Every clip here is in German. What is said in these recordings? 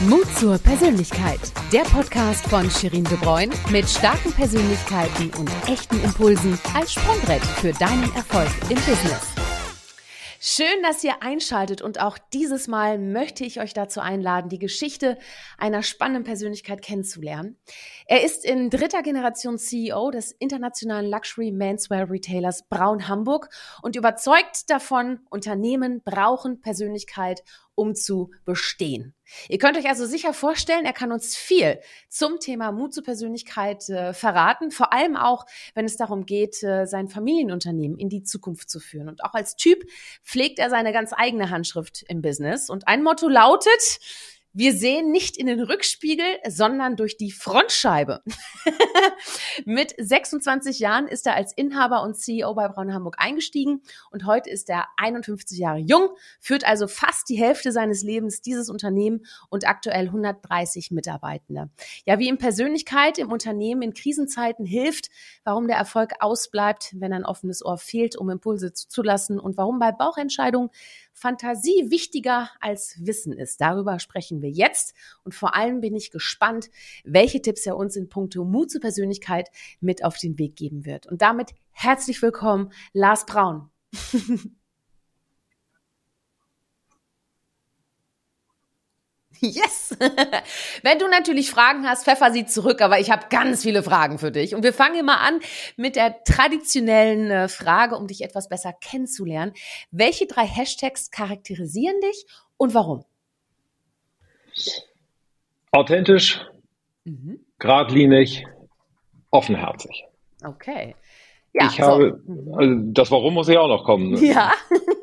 Mut zur Persönlichkeit. Der Podcast von Shirin De Bruyne mit starken Persönlichkeiten und echten Impulsen als Sprungbrett für deinen Erfolg im Business. Schön, dass ihr einschaltet und auch dieses Mal möchte ich euch dazu einladen, die Geschichte einer spannenden Persönlichkeit kennenzulernen. Er ist in dritter Generation CEO des internationalen Luxury Menswear Retailers Braun Hamburg und überzeugt davon, Unternehmen brauchen Persönlichkeit, um zu bestehen. Ihr könnt euch also sicher vorstellen, er kann uns viel zum Thema Mut zur Persönlichkeit äh, verraten, vor allem auch, wenn es darum geht, äh, sein Familienunternehmen in die Zukunft zu führen. Und auch als Typ pflegt er seine ganz eigene Handschrift im Business. Und ein Motto lautet, wir sehen nicht in den Rückspiegel, sondern durch die Frontscheibe. Mit 26 Jahren ist er als Inhaber und CEO bei Braun Hamburg eingestiegen und heute ist er 51 Jahre jung, führt also fast die Hälfte seines Lebens dieses Unternehmen und aktuell 130 Mitarbeitende. Ja, wie ihm Persönlichkeit im Unternehmen in Krisenzeiten hilft, warum der Erfolg ausbleibt, wenn ein offenes Ohr fehlt, um Impulse zuzulassen und warum bei Bauchentscheidungen Fantasie wichtiger als Wissen ist. Darüber sprechen wir jetzt und vor allem bin ich gespannt, welche Tipps er uns in puncto Mut zur Persönlichkeit mit auf den Weg geben wird. Und damit herzlich willkommen, Lars Braun. Yes! Wenn du natürlich Fragen hast, pfeffer sie zurück, aber ich habe ganz viele Fragen für dich. Und wir fangen immer an mit der traditionellen äh, Frage, um dich etwas besser kennenzulernen. Welche drei Hashtags charakterisieren dich und warum? Authentisch, mhm. geradlinig, offenherzig. Okay. Ja, ich so. habe, mhm. also das Warum muss ja auch noch kommen. Ne? Ja.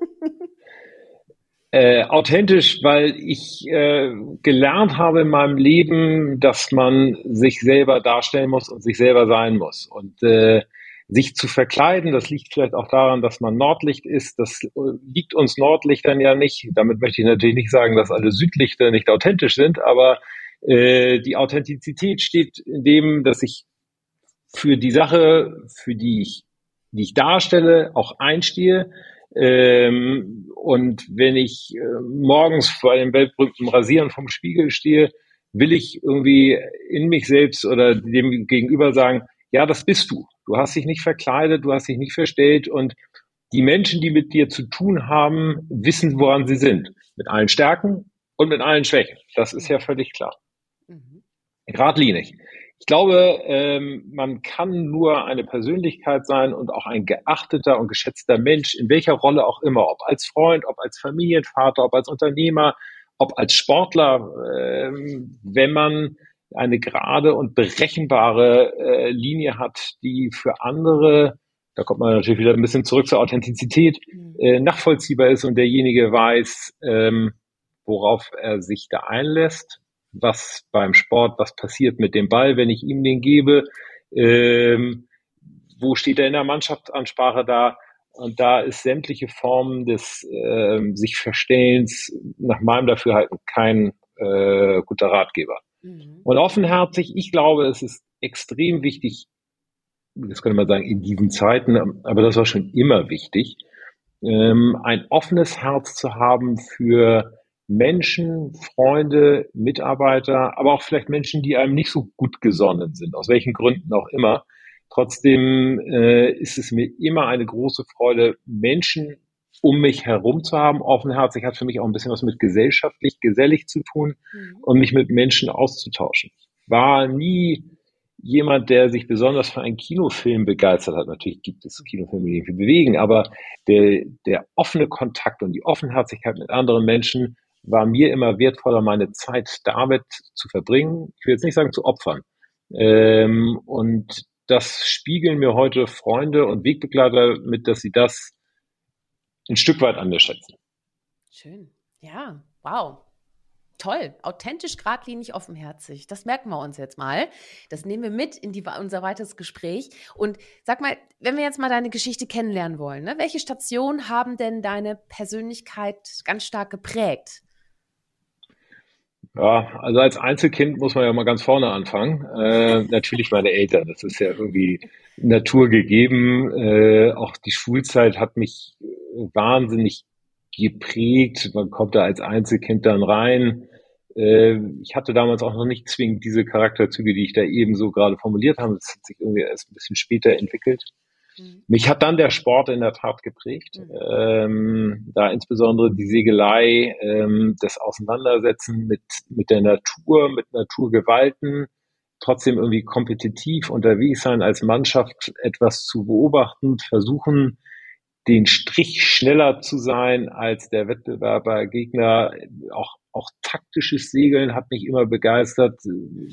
Äh, authentisch, weil ich äh, gelernt habe in meinem Leben, dass man sich selber darstellen muss und sich selber sein muss. Und äh, sich zu verkleiden, das liegt vielleicht auch daran, dass man Nordlicht ist. Das äh, liegt uns Nordlichtern ja nicht. Damit möchte ich natürlich nicht sagen, dass alle Südlichter nicht authentisch sind, aber äh, die Authentizität steht in dem, dass ich für die Sache, für die ich, die ich darstelle, auch einstehe ähm, und wenn ich äh, morgens vor dem weltberühmten Rasieren vom Spiegel stehe, will ich irgendwie in mich selbst oder dem Gegenüber sagen, ja, das bist du. Du hast dich nicht verkleidet, du hast dich nicht verstellt und die Menschen, die mit dir zu tun haben, wissen, woran sie sind. Mit allen Stärken und mit allen Schwächen. Das ist ja völlig klar. Mhm. Gradlinig. Ich glaube, ähm, man kann nur eine Persönlichkeit sein und auch ein geachteter und geschätzter Mensch, in welcher Rolle auch immer, ob als Freund, ob als Familienvater, ob als Unternehmer, ob als Sportler, ähm, wenn man eine gerade und berechenbare äh, Linie hat, die für andere, da kommt man natürlich wieder ein bisschen zurück zur Authentizität, mhm. äh, nachvollziehbar ist und derjenige weiß, ähm, worauf er sich da einlässt was beim Sport, was passiert mit dem Ball, wenn ich ihm den gebe, ähm, wo steht er in der Mannschaftsansprache da? Und da ist sämtliche Formen des äh, sich Verstellens nach meinem Dafürhalten kein äh, guter Ratgeber. Mhm. Und offenherzig, ich glaube, es ist extrem wichtig, das könnte man sagen, in diesen Zeiten, aber das war schon immer wichtig, ähm, ein offenes Herz zu haben für Menschen, Freunde, Mitarbeiter, aber auch vielleicht Menschen, die einem nicht so gut gesonnen sind, aus welchen Gründen auch immer. Trotzdem äh, ist es mir immer eine große Freude, Menschen um mich herum zu haben. Offenherzig hat für mich auch ein bisschen was mit gesellschaftlich, gesellig zu tun mhm. und mich mit Menschen auszutauschen. War nie jemand, der sich besonders für einen Kinofilm begeistert hat. Natürlich gibt es Kinofilme, die mich bewegen, aber der, der offene Kontakt und die Offenherzigkeit mit anderen Menschen war mir immer wertvoller, meine Zeit damit zu verbringen. Ich will jetzt nicht sagen zu opfern. Ähm, und das spiegeln mir heute Freunde und Wegbegleiter mit, dass sie das ein Stück weit anders schätzen. Schön. Ja, wow. Toll, authentisch, geradlinig, offenherzig. Das merken wir uns jetzt mal. Das nehmen wir mit in die, unser weiteres Gespräch. Und sag mal, wenn wir jetzt mal deine Geschichte kennenlernen wollen, ne, welche Stationen haben denn deine Persönlichkeit ganz stark geprägt? Ja, also als Einzelkind muss man ja mal ganz vorne anfangen. Äh, natürlich meine Eltern, das ist ja irgendwie naturgegeben. Äh, auch die Schulzeit hat mich wahnsinnig geprägt. Man kommt da als Einzelkind dann rein. Äh, ich hatte damals auch noch nicht zwingend diese Charakterzüge, die ich da eben so gerade formuliert habe. Das hat sich irgendwie erst ein bisschen später entwickelt. Mhm. Mich hat dann der Sport in der Tat geprägt. Mhm. Ähm, da insbesondere die Segelei, ähm, das Auseinandersetzen mit, mit der Natur, mit Naturgewalten, trotzdem irgendwie kompetitiv unterwegs sein, als Mannschaft etwas zu beobachten, versuchen, den Strich schneller zu sein als der Wettbewerber, Gegner, auch, auch taktisches Segeln hat mich immer begeistert,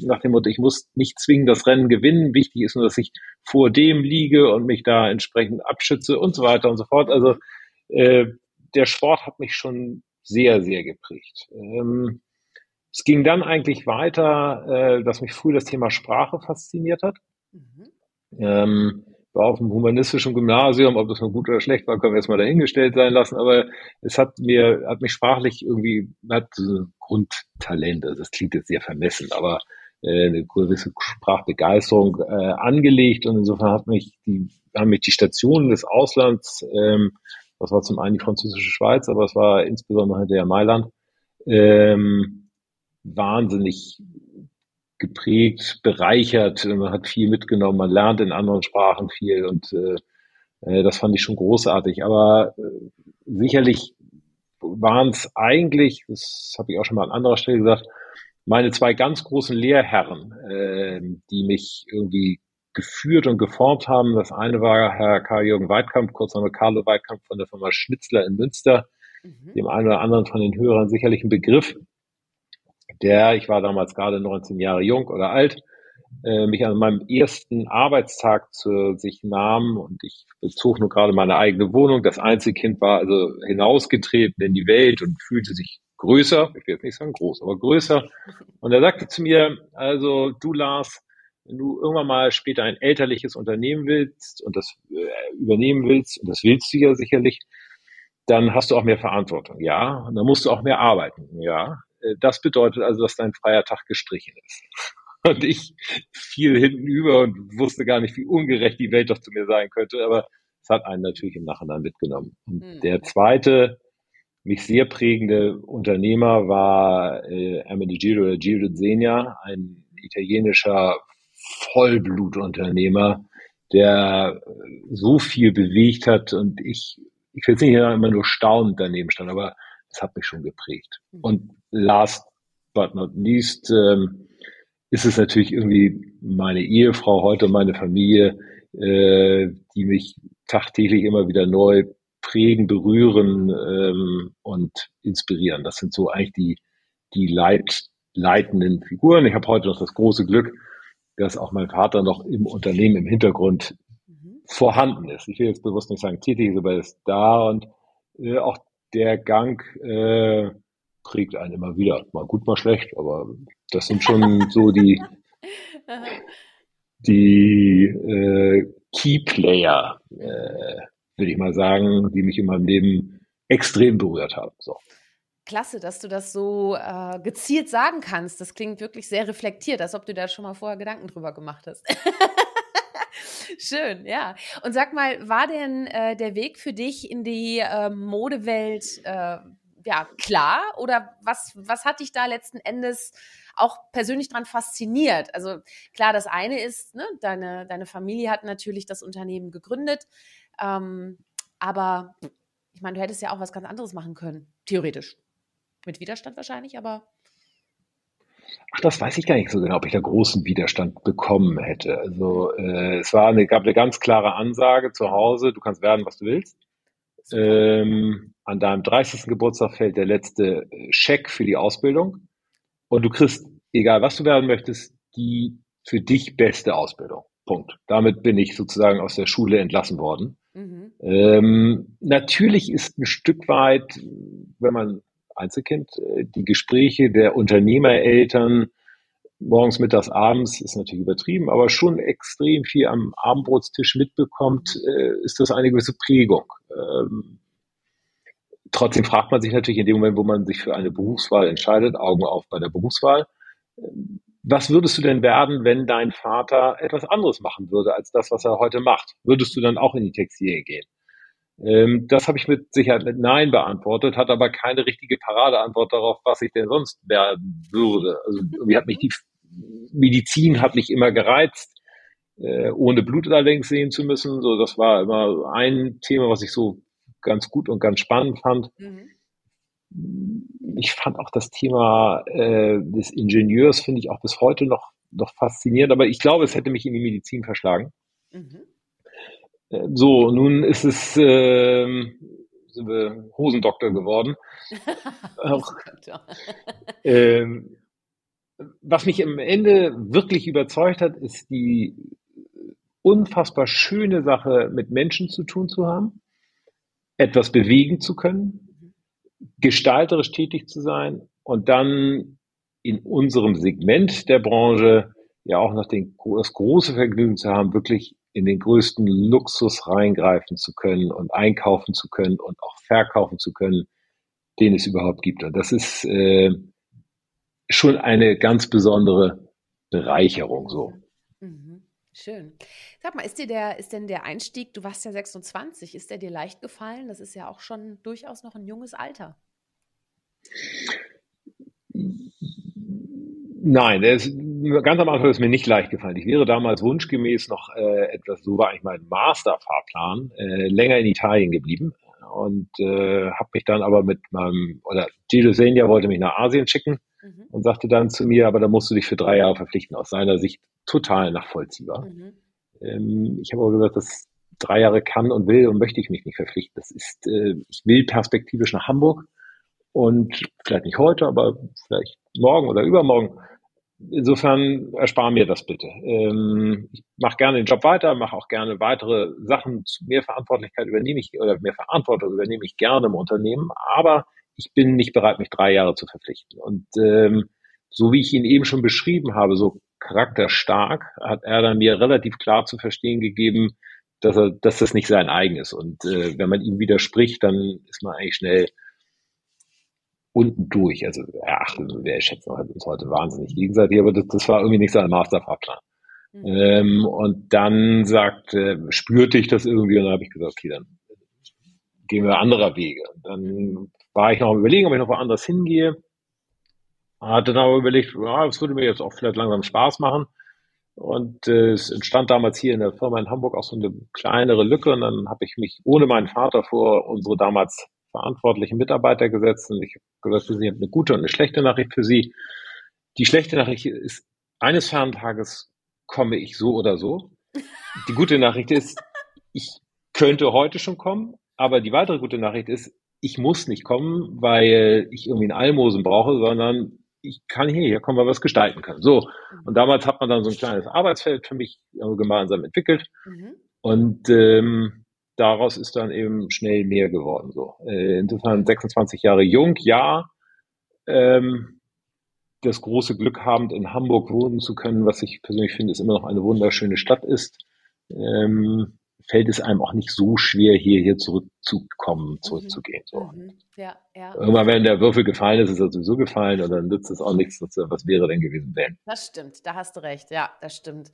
nach dem Motto, ich muss nicht zwingend das Rennen gewinnen, wichtig ist nur, dass ich vor dem liege und mich da entsprechend abschütze und so weiter und so fort. Also äh, der Sport hat mich schon sehr, sehr geprägt. Ähm, es ging dann eigentlich weiter, äh, dass mich früh das Thema Sprache fasziniert hat. Mhm. Ähm, war auf dem humanistischen Gymnasium, ob das nur gut oder schlecht war, können wir jetzt mal dahingestellt sein lassen, aber es hat mir, hat mich sprachlich irgendwie, hat so ein Grundtalent, also das klingt jetzt sehr vermessen, aber äh, eine gewisse Sprachbegeisterung äh, angelegt. Und insofern hat mich die, haben mich die Stationen des Auslands, ähm, das war zum einen die französische Schweiz, aber es war insbesondere der Mailand, ähm, wahnsinnig geprägt, bereichert. Man hat viel mitgenommen, man lernt in anderen Sprachen viel und äh, äh das fand ich schon großartig. Aber äh, sicherlich waren es eigentlich, das habe ich auch schon mal an anderer Stelle gesagt, meine zwei ganz großen Lehrherren, äh, die mich irgendwie geführt und geformt haben. Das eine war Herr Karl-Jürgen Weidkamp, kurz Name Carlo Weidkamp von der Firma Schnitzler in Münster, mhm. dem einen oder anderen von den Hörern sicherlich ein Begriff der, ich war damals gerade 19 Jahre jung oder alt, äh, mich an meinem ersten Arbeitstag zu sich nahm und ich bezog nur gerade meine eigene Wohnung. Das Einzelkind war also hinausgetreten in die Welt und fühlte sich größer, ich will jetzt nicht sagen groß, aber größer. Und er sagte zu mir, also du Lars, wenn du irgendwann mal später ein elterliches Unternehmen willst und das äh, übernehmen willst, und das willst du ja sicherlich, dann hast du auch mehr Verantwortung, ja, und dann musst du auch mehr arbeiten, ja. Äh, das bedeutet also, dass dein freier Tag gestrichen ist. Und ich fiel hinten über und wusste gar nicht, wie ungerecht die Welt doch zu mir sein könnte, aber es hat einen natürlich im Nachhinein mitgenommen. Und mhm. der zweite, mich sehr prägende Unternehmer war äh, Ermenegildo oder Gildo Zegna, ein italienischer Vollblutunternehmer, der so viel bewegt hat und ich, ich will jetzt nicht immer nur staunend daneben stand, aber das hat mich schon geprägt. Mhm. Und last but not least ähm, ist es natürlich irgendwie meine Ehefrau heute, meine Familie, äh, die mich tagtäglich immer wieder neu prägen, berühren ähm, und inspirieren. Das sind so eigentlich die, die Leit, leitenden Figuren. Ich habe heute noch das große Glück, dass auch mein Vater noch im Unternehmen im Hintergrund mhm. vorhanden ist. Ich will jetzt bewusst nicht sagen tätig ist, aber er ist da und äh, auch der Gang äh, prägt einen immer wieder. Mal gut, mal schlecht, aber das sind schon so die, die äh, Key Player, äh, würde ich mal sagen, die mich in meinem Leben extrem berührt haben. So. Klasse, dass du das so äh, gezielt sagen kannst. Das klingt wirklich sehr reflektiert, als ob du da schon mal vorher Gedanken drüber gemacht hast. Schön, ja. Und sag mal, war denn äh, der Weg für dich in die äh, Modewelt äh, ja klar oder was was hat dich da letzten Endes auch persönlich dran fasziniert? Also klar, das eine ist, ne, deine deine Familie hat natürlich das Unternehmen gegründet, ähm, aber ich meine, du hättest ja auch was ganz anderes machen können, theoretisch. Mit Widerstand wahrscheinlich, aber Ach, das weiß ich gar nicht so genau, ob ich da großen Widerstand bekommen hätte. Also äh, es war eine, gab eine ganz klare Ansage zu Hause, du kannst werden, was du willst. Ähm, an deinem 30. Geburtstag fällt der letzte äh, Scheck für die Ausbildung und du kriegst, egal was du werden möchtest, die für dich beste Ausbildung. Punkt. Damit bin ich sozusagen aus der Schule entlassen worden. Mhm. Ähm, natürlich ist ein Stück weit, wenn man Einzelkind, äh, die Gespräche der Unternehmereltern morgens, mittags, abends ist natürlich übertrieben, aber schon extrem viel am Abendbrotstisch mitbekommt, äh, ist das eine gewisse Prägung. Ähm, trotzdem fragt man sich natürlich in dem Moment, wo man sich für eine Berufswahl entscheidet, Augen auf bei der Berufswahl, was würdest du denn werden, wenn dein Vater etwas anderes machen würde als das, was er heute macht? Würdest du dann auch in die Textilien gehen? Ähm, das habe ich mit Sicherheit mit Nein beantwortet, hat aber keine richtige Paradeantwort darauf, was ich denn sonst werden würde. Also irgendwie hat mich die Medizin hat mich immer gereizt, äh, ohne Blut allerdings sehen zu müssen. So, das war immer ein Thema, was ich so ganz gut und ganz spannend fand. Mhm. Ich fand auch das Thema äh, des Ingenieurs finde ich auch bis heute noch noch faszinierend, aber ich glaube, es hätte mich in die Medizin verschlagen. Mhm. Äh, so, nun ist es, äh, sind wir Hosendoktor geworden. Hosendoktor. ähm, was mich am Ende wirklich überzeugt hat, ist die unfassbar schöne Sache, mit Menschen zu tun zu haben, etwas bewegen zu können, gestalterisch tätig zu sein und dann in unserem Segment der Branche ja auch noch den, das große Vergnügen zu haben, wirklich in den größten Luxus reingreifen zu können und einkaufen zu können und auch verkaufen zu können, den es überhaupt gibt. Und das ist äh, schon eine ganz besondere Bereicherung so. Schön. Sag mal, ist dir der, ist denn der Einstieg, du warst ja 26, ist der dir leicht gefallen? Das ist ja auch schon durchaus noch ein junges Alter. Nein, der ist, ganz am Anfang ist mir nicht leicht gefallen. Ich wäre damals wunschgemäß noch äh, etwas, so war eigentlich mein Masterfahrplan, äh, länger in Italien geblieben und äh, habe mich dann aber mit meinem, oder Gilles Senja wollte mich nach Asien schicken mhm. und sagte dann zu mir, aber da musst du dich für drei Jahre verpflichten. Aus seiner Sicht total nachvollziehbar. Mhm. Ähm, ich habe aber gesagt, dass drei Jahre kann und will und möchte ich mich nicht verpflichten. Das ist, äh, ich will perspektivisch nach Hamburg und vielleicht nicht heute, aber vielleicht morgen oder übermorgen. Insofern erspare mir das bitte. Ähm, ich mache gerne den Job weiter, mache auch gerne weitere Sachen. Mehr Verantwortlichkeit übernehme ich oder mehr Verantwortung übernehme ich gerne im Unternehmen, aber ich bin nicht bereit, mich drei Jahre zu verpflichten. Und ähm, so wie ich ihn eben schon beschrieben habe, so charakterstark, hat er dann mir relativ klar zu verstehen gegeben, dass er, dass das nicht sein eigen ist. Und äh, wenn man ihm widerspricht, dann ist man eigentlich schnell unten durch. Also erachten wir schätzen halt uns heute wahnsinnig gegenseitig, aber das, das war irgendwie nicht sein Masterfahrplan. Mhm. Ähm, und dann sagt, äh, spürte ich das irgendwie und dann habe ich gesagt, okay, dann gehen wir anderer Wege. Und dann war ich noch am überlegen, ob ich noch woanders hingehe. Hatte dann aber überlegt, ja, das würde mir jetzt auch vielleicht langsam Spaß machen. Und äh, es entstand damals hier in der Firma in Hamburg auch so eine kleinere Lücke. Und dann habe ich mich ohne meinen Vater vor unsere damals verantwortlichen Mitarbeiter gesetzt. Und ich habe gesagt, Sie haben eine gute und eine schlechte Nachricht für Sie. Die schlechte Nachricht ist, eines Ferntages komme ich so oder so. Die gute Nachricht ist, ich könnte heute schon kommen, aber die weitere gute Nachricht ist, ich muss nicht kommen, weil ich irgendwie einen Almosen brauche, sondern ich kann hier, hier kommen, weil wir was gestalten können. So. Und damals hat man dann so ein kleines Arbeitsfeld für mich gemeinsam entwickelt. Mhm. Und ähm, daraus ist dann eben schnell mehr geworden. So. Äh, insofern 26 Jahre jung, ja. Ähm, das große Glück habend in Hamburg wohnen zu können, was ich persönlich finde, ist immer noch eine wunderschöne Stadt ist. Ähm, fällt es einem auch nicht so schwer, hier, hier zurückzukommen, mhm. zurückzugehen. So. Mhm. Ja, ja. Irgendwann, wenn der Würfel gefallen ist, ist er sowieso gefallen und dann nützt es auch nichts. Was wäre denn gewesen, wenn? Das stimmt, da hast du recht. Ja, das stimmt.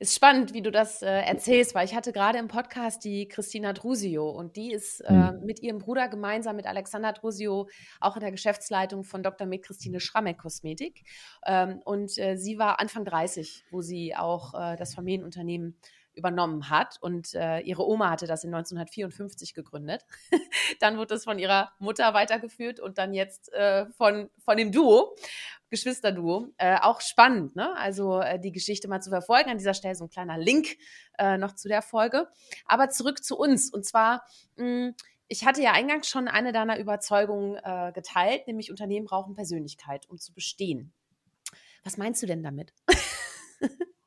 Ist spannend, wie du das äh, erzählst, weil ich hatte gerade im Podcast die Christina Drusio und die ist äh, mhm. mit ihrem Bruder gemeinsam mit Alexander Drusio auch in der Geschäftsleitung von Dr. Med Christine Schrammeck Kosmetik. Ähm, und äh, sie war Anfang 30, wo sie auch äh, das Familienunternehmen übernommen hat. Und äh, ihre Oma hatte das in 1954 gegründet. dann wurde es von ihrer Mutter weitergeführt und dann jetzt äh, von, von dem Duo, Geschwisterduo. Äh, auch spannend, ne? Also äh, die Geschichte mal zu verfolgen. An dieser Stelle so ein kleiner Link äh, noch zu der Folge. Aber zurück zu uns. Und zwar, mh, hm, ich hatte ja eingangs schon eine deiner Überzeugungen äh, geteilt, nämlich Unternehmen brauchen Persönlichkeit, um zu bestehen. Was meinst du denn damit?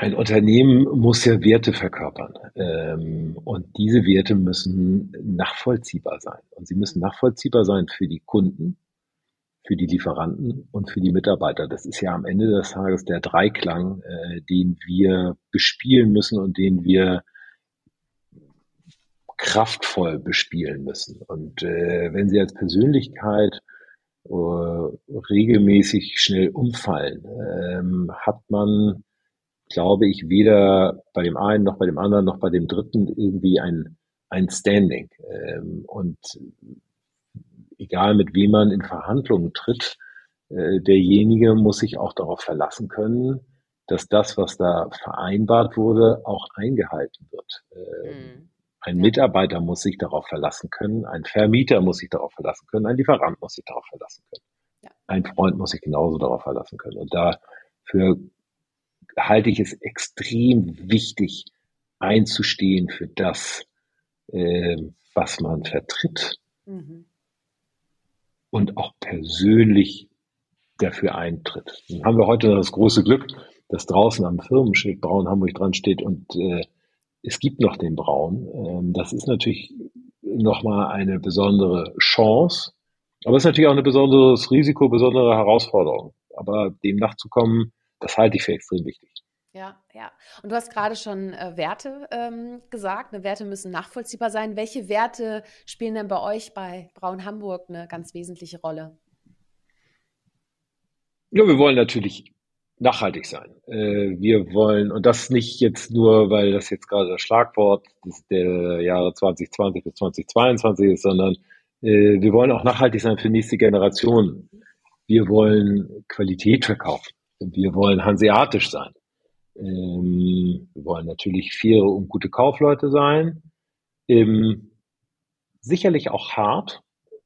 Ein Unternehmen muss ja Werte verkörpern. Ähm, und diese Werte müssen nachvollziehbar sein. Und sie müssen nachvollziehbar sein für die Kunden, für die Lieferanten und für die Mitarbeiter. Das ist ja am Ende des Tages der Dreiklang, äh, den wir bespielen müssen und den wir kraftvoll bespielen müssen. Und äh, wenn Sie als Persönlichkeit äh, regelmäßig schnell umfallen, ähm, hat man glaube ich, weder bei dem einen noch bei dem anderen noch bei dem dritten irgendwie ein, ein Standing. Ähm, und egal mit wem man in Verhandlungen tritt, äh, derjenige muss sich auch darauf verlassen können, dass das, was da vereinbart wurde, auch eingehalten wird. Ähm, mhm. Ein. Mitarbeiter muss sich darauf verlassen können, ein Vermieter muss sich darauf verlassen können, ein Lieferant muss sich darauf verlassen können. Ja. Ein Freund muss sich genauso darauf verlassen können. Und dafür halte ich es extrem wichtig, einzustehen für das, äh, was man vertritt mhm. und auch persönlich dafür eintritt. Dann haben wir heute das große Glück, dass draußen am Firmenschild Braun Hamburg dran steht und äh, es gibt noch den Braun. Ähm, das ist natürlich nochmal eine besondere Chance, aber es ist natürlich auch ein besonderes Risiko, besondere Herausforderung. Aber dem nachzukommen, das halte ich für extrem wichtig. Ja, ja. Und du hast gerade schon äh, Werte ähm, gesagt. Ne? Werte müssen nachvollziehbar sein. Welche Werte spielen denn bei euch bei Braun Hamburg eine ganz wesentliche Rolle? Ja, wir wollen natürlich nachhaltig sein. Äh, wir wollen, und das nicht jetzt nur, weil das jetzt gerade das Schlagwort der Jahre 2020 bis 2022 ist, sondern äh, wir wollen auch nachhaltig sein für nächste Generationen. Wir wollen Qualität verkaufen. Wir wollen hanseatisch sein. Ähm, wir wollen natürlich faire und gute Kaufleute sein. Ähm, sicherlich auch hart,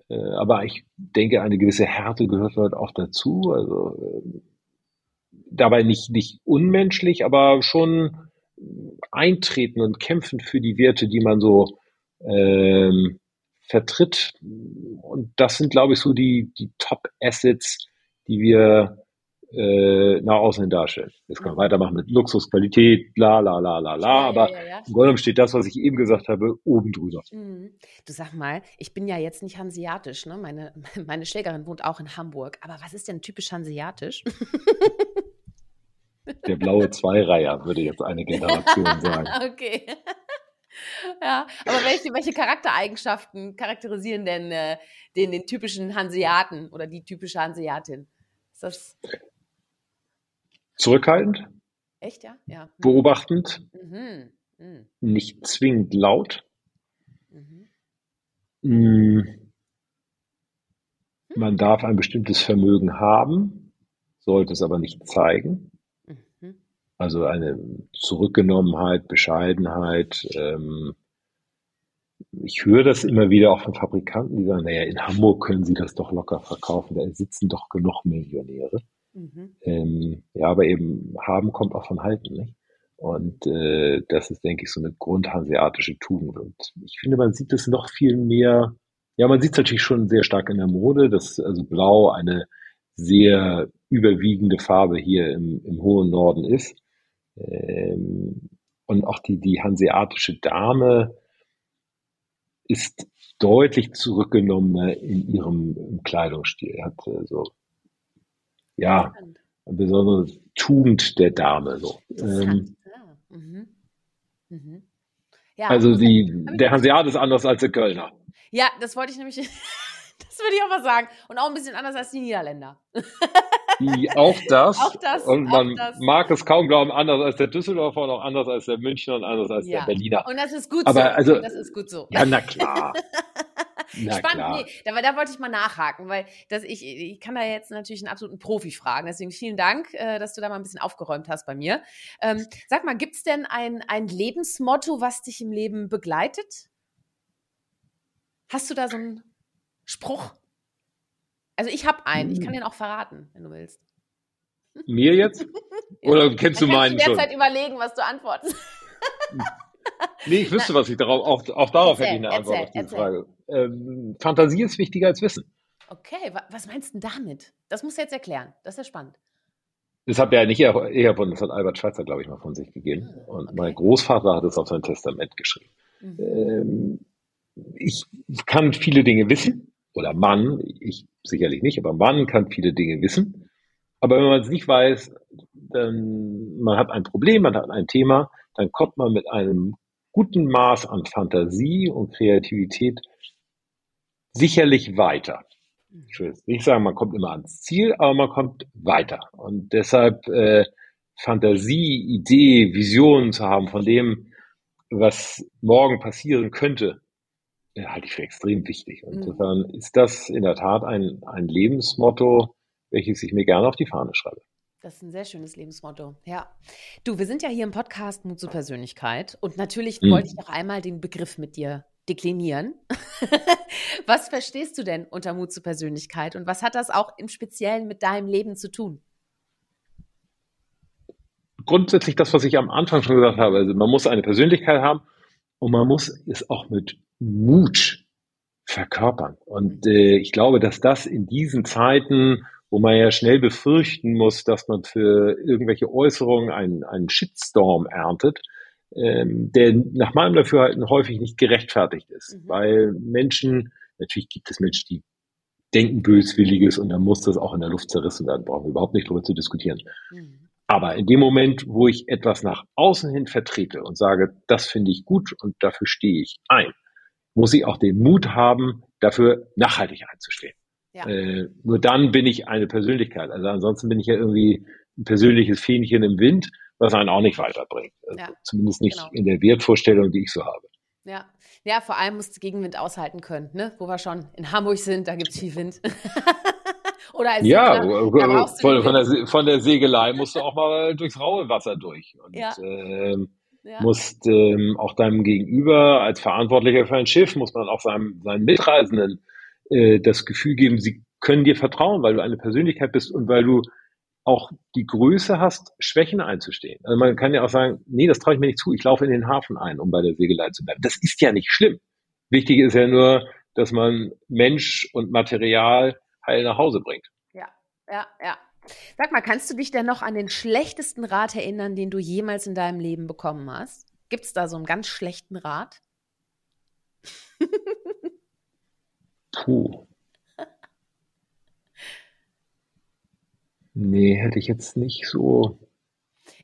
äh, aber ich denke, eine gewisse Härte gehört dort auch dazu. Also äh, dabei nicht, nicht unmenschlich, aber schon eintreten und kämpfen für die Werte, die man so ähm, vertritt. Und das sind, glaube ich, so die, die Top-Assets, die wir äh, nach außen hin darstellen. Jetzt kann man weitermachen mit Luxusqualität, la la la la la, ja, aber ja, ja, im Grunde steht das, was ich eben gesagt habe, oben drüber. Mhm. Du sag mal, ich bin ja jetzt nicht hanseatisch, ne? Meine, meine Schwägerin wohnt auch in Hamburg, aber was ist denn typisch hanseatisch? Der blaue Zweireiher, würde jetzt eine Generation sagen. okay. Ja, aber welche, welche Charaktereigenschaften charakterisieren denn äh, den, den typischen Hanseaten oder die typische Hanseatin? Ist das Zurückhaltend. Echt, ja? ja. Beobachtend. Mhm. Mhm. Nicht zwingend laut. Mhm. Mm. Man darf ein bestimmtes Vermögen haben, sollte es aber nicht zeigen. Mhm. Also eine Zurückgenommenheit, Bescheidenheit. Ähm, ich höre das immer wieder auch von Fabrikanten, die sagen, naja, in Hamburg können sie das doch locker verkaufen, da sitzen doch genug Millionäre. Mhm. Ähm, ja, aber eben haben kommt auch von halten, nicht? Und äh, das ist, denke ich, so eine grundhanseatische Tugend. Und ich finde, man sieht es noch viel mehr. Ja, man sieht es natürlich schon sehr stark in der Mode, dass also Blau eine sehr überwiegende Farbe hier im, im hohen Norden ist. Ähm, und auch die, die hanseatische Dame ist deutlich zurückgenommener in ihrem Kleidungsstil. Hat äh, so ja, eine besondere Tugend der Dame. So. Ähm, ja. Mhm. Mhm. Ja, also die, der Hanseat ist anders als der Kölner. Ja, das wollte ich nämlich, das würde ich auch mal sagen. Und auch ein bisschen anders als die Niederländer. Die, auch das. auch das. Und man das. mag es kaum glauben, anders als der Düsseldorfer und auch anders als der Münchner und anders als ja. der Berliner. Und das ist gut Aber so. Also, das ist gut so. Ja, na klar. Na Spannend, klar. nee, da, da wollte ich mal nachhaken, weil das, ich, ich kann da jetzt natürlich einen absoluten Profi fragen. Deswegen vielen Dank, äh, dass du da mal ein bisschen aufgeräumt hast bei mir. Ähm, sag mal, gibt es denn ein, ein Lebensmotto, was dich im Leben begleitet? Hast du da so einen Spruch? Also ich habe einen, ich kann hm. den auch verraten, wenn du willst. Mir jetzt? Oder kennst du meinen schon? Ich derzeit überlegen, was du antwortest. Nee, ich wüsste, was ich darauf, auch, auch darauf erzähl, hätte ich eine Antwort erzähl, auf die Frage. Ähm, Fantasie ist wichtiger als Wissen. Okay, was meinst du damit? Das musst du jetzt erklären. Das ist ja spannend. Das hat ja nicht von, das hat Albert Schweitzer, glaube ich, mal von sich gegeben. Und okay. mein Großvater hat es auf sein Testament geschrieben. Mhm. Ähm, ich kann viele Dinge wissen, oder Mann, ich sicherlich nicht, aber Mann kann viele Dinge wissen. Aber wenn man es nicht weiß, dann man hat ein Problem, man hat ein Thema, dann kommt man mit einem guten Maß an Fantasie und Kreativität sicherlich weiter. Ich will nicht sagen, man kommt immer ans Ziel, aber man kommt weiter. Und deshalb äh, Fantasie, Idee, Visionen zu haben von dem, was morgen passieren könnte, ja, halte ich für extrem wichtig. Und mhm. insofern ist das in der Tat ein, ein Lebensmotto, welches ich mir gerne auf die Fahne schreibe. Das ist ein sehr schönes Lebensmotto. Ja. Du, wir sind ja hier im Podcast Mut zur Persönlichkeit und natürlich mhm. wollte ich noch einmal den Begriff mit dir deklinieren. was verstehst du denn unter Mut zur Persönlichkeit und was hat das auch im Speziellen mit deinem Leben zu tun? Grundsätzlich das, was ich am Anfang schon gesagt habe. Also man muss eine Persönlichkeit haben und man muss es auch mit Mut verkörpern. Und äh, ich glaube, dass das in diesen Zeiten, wo man ja schnell befürchten muss, dass man für irgendwelche Äußerungen einen, einen Shitstorm erntet, ähm, der nach meinem Dafürhalten häufig nicht gerechtfertigt ist. Mhm. Weil Menschen, natürlich gibt es Menschen, die denken Böswilliges und dann muss das auch in der Luft zerrissen werden. Brauchen wir überhaupt nicht darüber zu diskutieren. Mhm. Aber in dem Moment, wo ich etwas nach außen hin vertrete und sage, das finde ich gut und dafür stehe ich ein, muss ich auch den Mut haben, dafür nachhaltig einzustehen. Ja. Äh, nur dann bin ich eine Persönlichkeit. Also ansonsten bin ich ja irgendwie ein persönliches Fähnchen im Wind, was einen auch nicht weiterbringt. Also ja. Zumindest nicht genau. in der Wertvorstellung, die ich so habe. Ja. Ja, vor allem musst du Gegenwind aushalten können, ne? Wo wir schon in Hamburg sind, da gibt es viel Wind. Oder als ja, Segler, von, von, der, von der Segelei musst du auch mal durchs raue Wasser durch. Und, ja. ähm, ja. musst ähm, auch deinem Gegenüber als Verantwortlicher für ein Schiff, muss man auch seinem, seinen Mitreisenden äh, das Gefühl geben, sie können dir vertrauen, weil du eine Persönlichkeit bist und weil du auch die Größe hast, Schwächen einzustehen. Also man kann ja auch sagen, nee, das traue ich mir nicht zu, ich laufe in den Hafen ein, um bei der Segelei zu bleiben. Das ist ja nicht schlimm. Wichtig ist ja nur, dass man Mensch und Material heil nach Hause bringt. Ja, ja, ja. Sag mal, kannst du dich denn noch an den schlechtesten Rat erinnern, den du jemals in deinem Leben bekommen hast? Gibt es da so einen ganz schlechten Rat? Puh. Nee, hätte ich jetzt nicht so.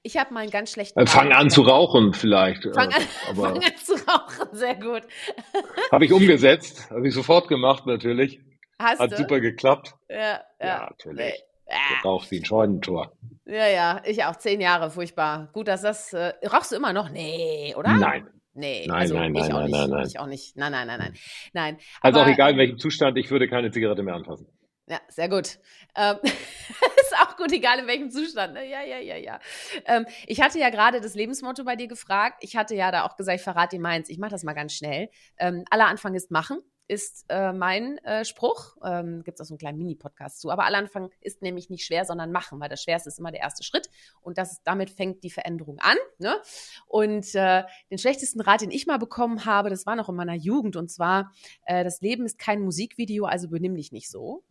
Ich habe mal einen ganz schlechten. Äh, fang an zu rauchen, vielleicht. Fang an, fang an zu rauchen, sehr gut. habe ich umgesetzt, habe ich sofort gemacht, natürlich. Hast Hat du? super geklappt. Ja, ja. ja natürlich. Nee. Geraucht wie ein Scheunentor. Ja, ja, ich auch zehn Jahre, furchtbar. Gut, dass das. Äh, rauchst du immer noch? Nee, oder? Nein. Nee, nein, also nein, ich nein, auch nein, nicht. nein, nein. Ich auch nicht. Nein, nein, nein, nein. nein. Also Aber, auch egal in welchem Zustand, ich würde keine Zigarette mehr anfassen. Ja, sehr gut. Ähm, ist auch gut, egal in welchem Zustand. Ne? Ja, ja, ja, ja. Ähm, ich hatte ja gerade das Lebensmotto bei dir gefragt. Ich hatte ja da auch gesagt, ich verrate dir meins. Ich mache das mal ganz schnell. Ähm, aller Anfang ist machen ist äh, mein äh, Spruch. Ähm, Gibt es auch so einen kleinen Mini-Podcast zu. Aber aller Anfang ist nämlich nicht schwer, sondern machen, weil das Schwerste ist immer der erste Schritt. Und das, damit fängt die Veränderung an. Ne? Und äh, den schlechtesten Rat, den ich mal bekommen habe, das war noch in meiner Jugend. Und zwar, äh, das Leben ist kein Musikvideo, also benimm dich nicht so.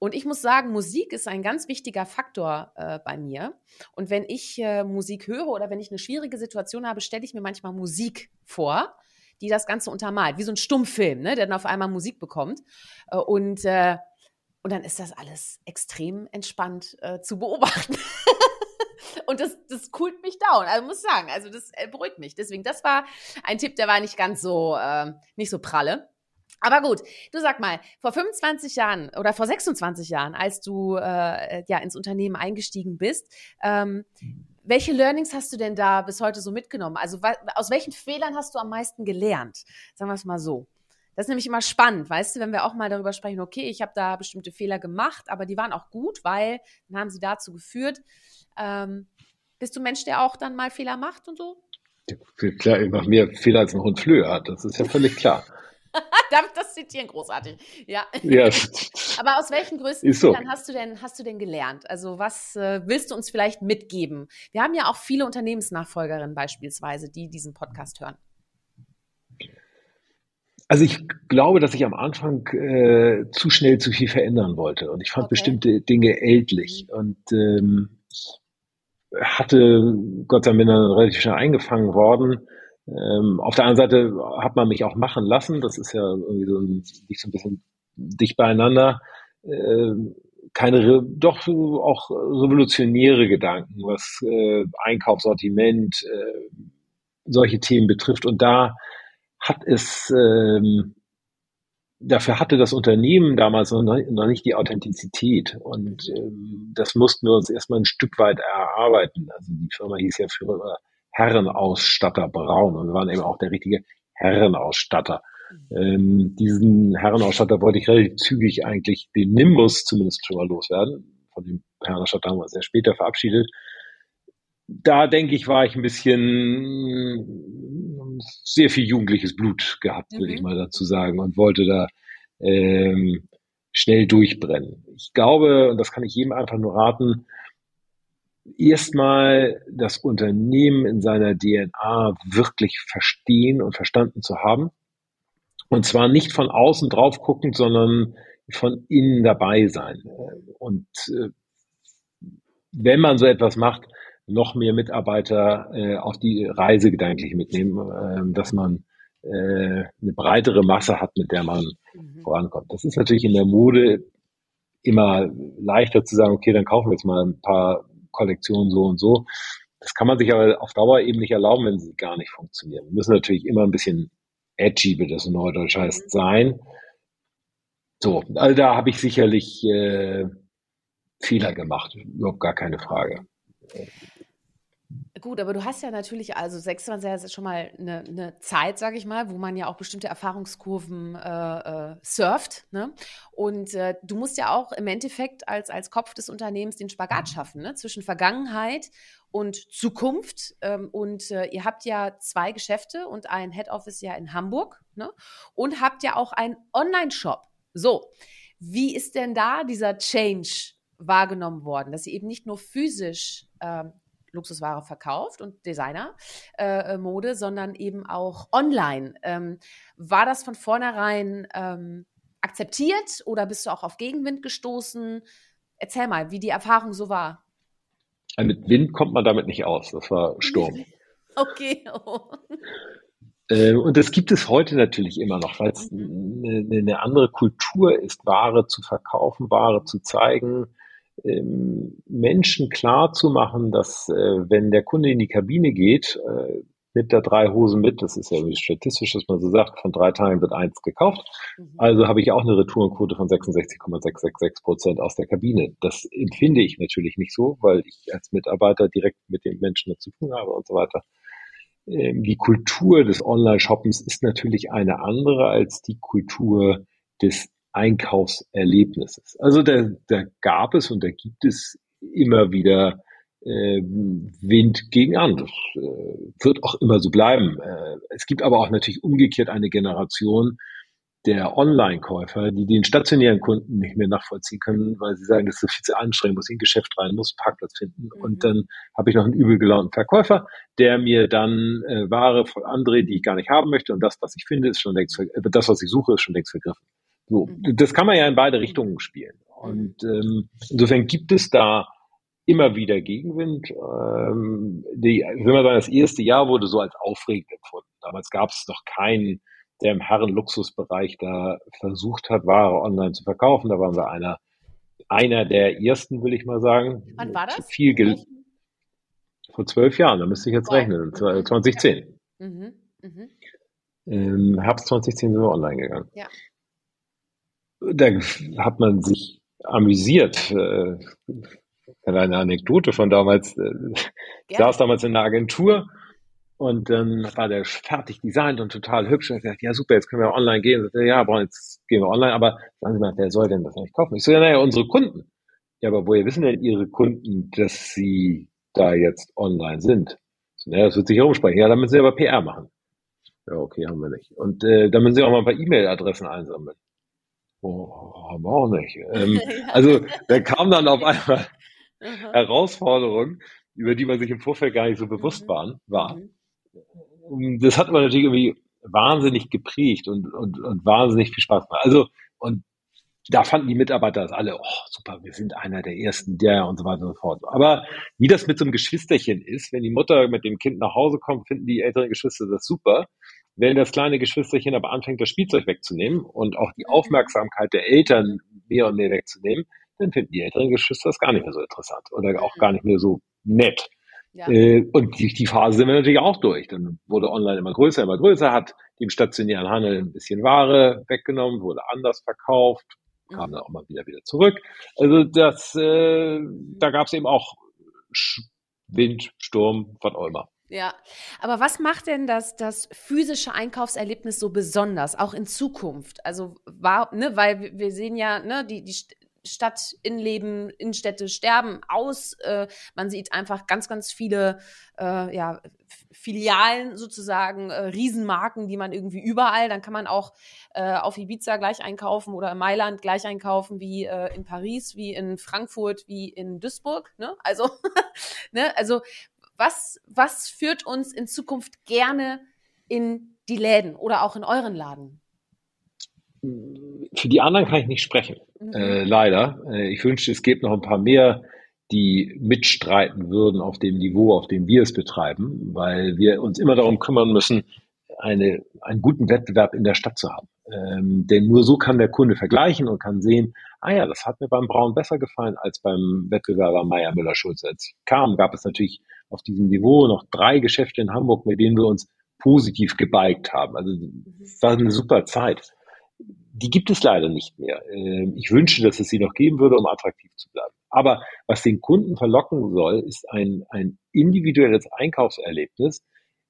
Und ich muss sagen, Musik ist ein ganz wichtiger Faktor äh, bei mir. Und wenn ich äh, Musik höre oder wenn ich eine schwierige Situation habe, stelle ich mir manchmal Musik vor, die das Ganze untermalt, wie so ein Stummfilm, ne, der dann auf einmal Musik bekommt. Äh, und, äh, und dann ist das alles extrem entspannt äh, zu beobachten. und das, das coolt mich down, also muss sagen, also das äh, beruhigt mich. Deswegen, das war ein Tipp, der war nicht ganz so, äh, nicht so pralle. Aber gut, du sag mal, vor 25 Jahren oder vor 26 Jahren, als du äh, ja ins Unternehmen eingestiegen bist, ähm, welche Learnings hast du denn da bis heute so mitgenommen? Also aus welchen Fehlern hast du am meisten gelernt? Sagen wir es mal so. Das ist nämlich immer spannend, weißt du, wenn wir auch mal darüber sprechen, okay, ich habe da bestimmte Fehler gemacht, aber die waren auch gut, weil dann haben sie dazu geführt. Ähm, bist du Mensch, der auch dann mal Fehler macht und so? Klar, ich mache mehr Fehler als ein Hund Flöhe hat, das ist ja völlig klar. Darf ich das zitieren? Großartig. Ja. ja. Aber aus welchen größten so. Fehlern hast du denn, hast du denn gelernt? Also was äh, willst du uns vielleicht mitgeben? Wir haben ja auch viele Unternehmensnachfolgerinnen beispielsweise, die diesen Podcast hören. Also ich glaube, dass ich am Anfang äh, zu schnell zu viel verändern wollte und ich fand okay. bestimmte Dinge ältlich mhm. und ähm, ich hatte, Gott sei Dank, relativ schnell eingefangen worden, ähm, auf der anderen Seite hat man mich auch machen lassen. Das ist ja irgendwie so ein, nicht so ein bisschen dicht beieinander. Ähm, keine, doch auch revolutionäre Gedanken, was äh, Einkaufssortiment, äh, solche Themen betrifft. Und da hat es ähm, dafür hatte das Unternehmen damals noch nicht die Authentizität. Und ähm, das mussten wir uns erstmal ein Stück weit erarbeiten. Also die Firma hieß ja früher Herrenausstatter Braun und wir waren eben auch der richtige Herrenausstatter. Ähm, diesen Herrenausstatter wollte ich relativ zügig eigentlich den Nimbus zumindest schon mal loswerden. Von dem Herrenausstatter haben wir uns sehr später verabschiedet. Da denke ich, war ich ein bisschen sehr viel jugendliches Blut gehabt, würde ich mhm. mal dazu sagen, und wollte da ähm, schnell durchbrennen. Ich glaube, und das kann ich jedem einfach nur raten, erstmal das Unternehmen in seiner DNA wirklich verstehen und verstanden zu haben. Und zwar nicht von außen drauf guckend, sondern von innen dabei sein. Und äh, wenn man so etwas macht, noch mehr Mitarbeiter äh, auf die Reise gedanklich mitnehmen, äh, dass man äh, eine breitere Masse hat, mit der man mhm. vorankommt. Das ist natürlich in der Mode immer leichter zu sagen, okay, dann kaufen wir jetzt mal ein paar Kollektionen so und so. Das kann man sich aber auf Dauer eben nicht erlauben, wenn sie gar nicht funktionieren. Wir müssen natürlich immer ein bisschen edgy, wie das in Neudeutsch heißt, mhm. sein. So, also da habe ich sicherlich äh, Fehler gemacht, überhaupt gar keine Frage. Gut, aber du hast ja natürlich, also 26 Jahre ist schon mal eine, eine Zeit, sage ich mal, wo man ja auch bestimmte Erfahrungskurven äh, äh, surft. Ne? Und äh, du musst ja auch im Endeffekt als, als Kopf des Unternehmens den Spagat schaffen ne? zwischen Vergangenheit und Zukunft. Ähm, und äh, ihr habt ja zwei Geschäfte und ein Head Office ja in Hamburg ne? und habt ja auch einen Online-Shop. So, wie ist denn da dieser Change wahrgenommen worden, dass ihr eben nicht nur physisch ähm, Luxusware verkauft und Designer-Mode, äh, sondern eben auch online. Ähm, war das von vornherein ähm, akzeptiert oder bist du auch auf Gegenwind gestoßen? Erzähl mal, wie die Erfahrung so war. Also mit Wind kommt man damit nicht aus. Das war Sturm. okay. Oh. Äh, und das gibt es heute natürlich immer noch, weil es mhm. eine, eine andere Kultur ist, Ware zu verkaufen, Ware zu zeigen, ähm, Menschen klar zu machen, dass äh, wenn der Kunde in die Kabine geht, äh, nimmt er drei Hosen mit. Das ist ja statistisch, dass man so sagt, von drei Teilen wird eins gekauft. Mhm. Also habe ich auch eine Retourenquote von 66,666 Prozent aus der Kabine. Das empfinde ich natürlich nicht so, weil ich als Mitarbeiter direkt mit den Menschen zu tun habe und so weiter. Ähm, die Kultur des Online-Shoppens ist natürlich eine andere als die Kultur des Einkaufserlebnisses. Also da, da gab es und da gibt es immer wieder äh, Wind gegen an. Das äh, wird auch immer so bleiben. Äh, es gibt aber auch natürlich umgekehrt eine Generation der Online-Käufer, die den stationären Kunden nicht mehr nachvollziehen können, weil sie sagen, das ist so viel zu anstrengend, muss in ein Geschäft rein, muss Parkplatz finden. Mhm. Und dann habe ich noch einen übel gelaunten Verkäufer, der mir dann äh, Ware von andere, die ich gar nicht haben möchte, und das, was ich finde, ist schon längst, äh, das, was ich suche, ist schon längst vergriffen. So, mhm. das kann man ja in beide Richtungen spielen. Und ähm, insofern gibt es da immer wieder Gegenwind. Ähm, die, wenn man sagen, das erste Jahr wurde so als aufregend empfunden. Damals gab es noch keinen, der im Herrenluxusbereich da versucht hat, Ware online zu verkaufen. Da waren wir einer, einer der ersten, will ich mal sagen. Wann war das? Viel Gel Vor zwölf Jahren, da müsste ich jetzt wow. rechnen, 2010. Mhm. Mhm. Im Herbst 2010 sind wir online gegangen. Ja da hat man sich amüsiert. Äh, eine Anekdote von damals. Äh, ich saß damals in einer Agentur und dann war der fertig designt und total hübsch. Und ich dachte, ja super, jetzt können wir online gehen. Ich, ja, aber jetzt gehen wir online. Aber sagen Sie mal, wer soll denn das eigentlich kaufen? Ich so, ja, naja, unsere Kunden. Ja, aber woher wissen denn Ihre Kunden, dass Sie da jetzt online sind? So, naja, das wird sich herumsprechen. Ja, dann müssen Sie aber PR machen. Ja, okay, haben wir nicht. Und äh, dann müssen Sie auch mal ein paar E-Mail-Adressen einsammeln. Oh, haben wir auch nicht. Ähm, also da kam dann auf einmal Herausforderungen, über die man sich im Vorfeld gar nicht so bewusst mhm. waren, war. Mhm. Das hat man natürlich irgendwie wahnsinnig geprägt und, und, und wahnsinnig viel Spaß gemacht. Also, und da fanden die Mitarbeiter das alle, oh, super, wir sind einer der ersten, der und so weiter und so fort. Aber wie das mit so einem Geschwisterchen ist, wenn die Mutter mit dem Kind nach Hause kommt, finden die älteren Geschwister das super. Wenn das kleine Geschwisterchen aber anfängt, das Spielzeug wegzunehmen und auch die mhm. Aufmerksamkeit der Eltern mehr und mehr wegzunehmen, dann finden die älteren Geschwister das gar nicht mehr so interessant oder auch gar nicht mehr so nett. Ja. Äh, und die, die Phase sind wir natürlich auch durch. Dann wurde online immer größer, immer größer, hat dem stationären Handel ein bisschen Ware weggenommen, wurde anders verkauft, kam mhm. dann auch mal wieder wieder zurück. Also das, äh, da gab es eben auch Wind, Sturm, was auch immer. Ja, aber was macht denn das, das physische Einkaufserlebnis so besonders, auch in Zukunft? Also, war, ne, weil wir sehen ja, ne, die, die Stadtinnenleben, Innenstädte sterben aus. Äh, man sieht einfach ganz, ganz viele äh, ja, Filialen sozusagen, äh, Riesenmarken, die man irgendwie überall, dann kann man auch äh, auf Ibiza gleich einkaufen oder in Mailand gleich einkaufen wie äh, in Paris, wie in Frankfurt, wie in Duisburg. Ne? Also, ne? also was, was führt uns in Zukunft gerne in die Läden oder auch in euren Laden? Für die anderen kann ich nicht sprechen, mhm. äh, leider. Äh, ich wünschte, es gäbe noch ein paar mehr, die mitstreiten würden auf dem Niveau, auf dem wir es betreiben, weil wir uns immer darum kümmern müssen, eine, einen guten Wettbewerb in der Stadt zu haben. Ähm, denn nur so kann der Kunde vergleichen und kann sehen, ah ja, das hat mir beim Braun besser gefallen als beim Wettbewerber Meier Müller Schulze. Als ich kam, gab es natürlich auf diesem Niveau noch drei Geschäfte in Hamburg, mit denen wir uns positiv gebeigt haben. Also es war eine super Zeit die gibt es leider nicht mehr. Ähm, ich wünsche, dass es sie noch geben würde, um attraktiv zu bleiben. Aber was den Kunden verlocken soll, ist ein, ein individuelles Einkaufserlebnis,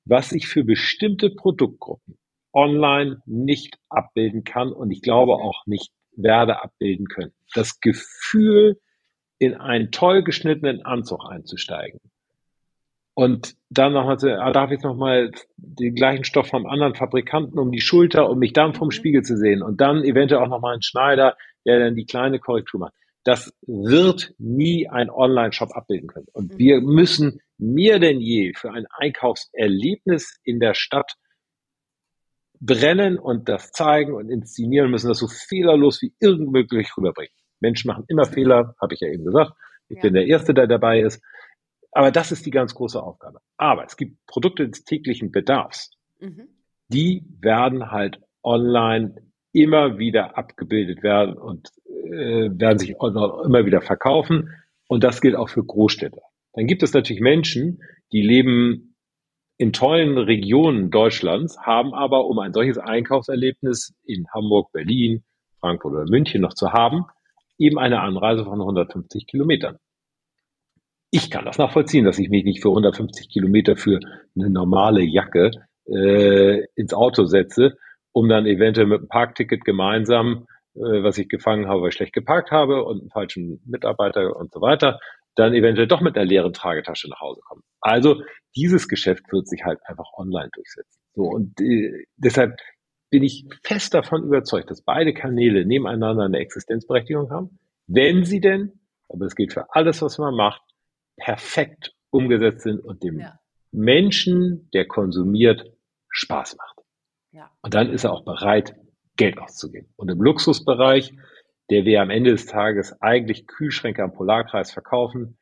was ich für bestimmte Produktgruppen online nicht abbilden kann und ich glaube auch nicht werde abbilden können. Das Gefühl, in einen toll geschnittenen Anzug einzusteigen, und dann nochmal, ah, darf ich nochmal den gleichen Stoff vom anderen Fabrikanten um die Schulter, um mich dann vom mhm. Spiegel zu sehen. Und dann eventuell auch nochmal einen Schneider, der dann die kleine Korrektur macht. Das wird nie ein Online-Shop abbilden können. Und mhm. wir müssen mehr denn je für ein Einkaufserlebnis in der Stadt brennen und das zeigen und inszenieren müssen, das so fehlerlos wie irgend möglich rüberbringen. Menschen machen immer Fehler, habe ich ja eben gesagt. Ich ja. bin der Erste, der dabei ist. Aber das ist die ganz große Aufgabe. Aber es gibt Produkte des täglichen Bedarfs. Mhm. Die werden halt online immer wieder abgebildet werden und äh, werden sich immer wieder verkaufen. Und das gilt auch für Großstädte. Dann gibt es natürlich Menschen, die leben in tollen Regionen Deutschlands, haben aber, um ein solches Einkaufserlebnis in Hamburg, Berlin, Frankfurt oder München noch zu haben, eben eine Anreise von 150 Kilometern ich kann das nachvollziehen, dass ich mich nicht für 150 Kilometer für eine normale Jacke äh, ins Auto setze, um dann eventuell mit einem Parkticket gemeinsam, äh, was ich gefangen habe, weil ich schlecht geparkt habe und einen falschen Mitarbeiter und so weiter, dann eventuell doch mit einer leeren Tragetasche nach Hause kommen. Also dieses Geschäft wird sich halt einfach online durchsetzen. So und äh, deshalb bin ich fest davon überzeugt, dass beide Kanäle nebeneinander eine Existenzberechtigung haben, wenn sie denn, aber das gilt für alles, was man macht, perfekt umgesetzt sind und dem ja. Menschen, der konsumiert, Spaß macht. Ja. Und dann ist er auch bereit, Geld auszugeben. Und im Luxusbereich, der wir am Ende des Tages eigentlich Kühlschränke am Polarkreis verkaufen,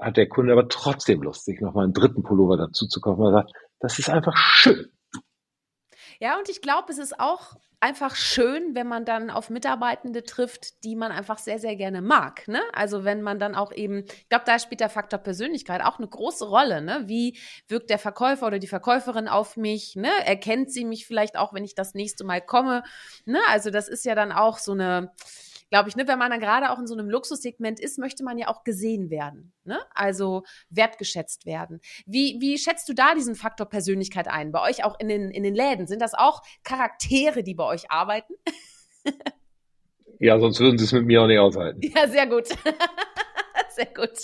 hat der Kunde aber trotzdem Lust, sich nochmal einen dritten Pullover dazu zu kaufen. Er sagt, das ist einfach schön. Ja, und ich glaube, es ist auch einfach schön, wenn man dann auf Mitarbeitende trifft, die man einfach sehr, sehr gerne mag. Ne? Also wenn man dann auch eben, ich glaube, da spielt der Faktor Persönlichkeit auch eine große Rolle. Ne? Wie wirkt der Verkäufer oder die Verkäuferin auf mich? Ne? Erkennt sie mich vielleicht auch, wenn ich das nächste Mal komme? Ne? Also das ist ja dann auch so eine glaube ich, ne, wenn man dann gerade auch in so einem Luxussegment ist, möchte man ja auch gesehen werden, ne? Also wertgeschätzt werden. Wie, wie schätzt du da diesen Faktor Persönlichkeit ein? Bei euch auch in den, in den Läden? Sind das auch Charaktere, die bei euch arbeiten? ja, sonst würden sie es mit mir auch nicht aushalten. Ja, sehr gut. sehr gut.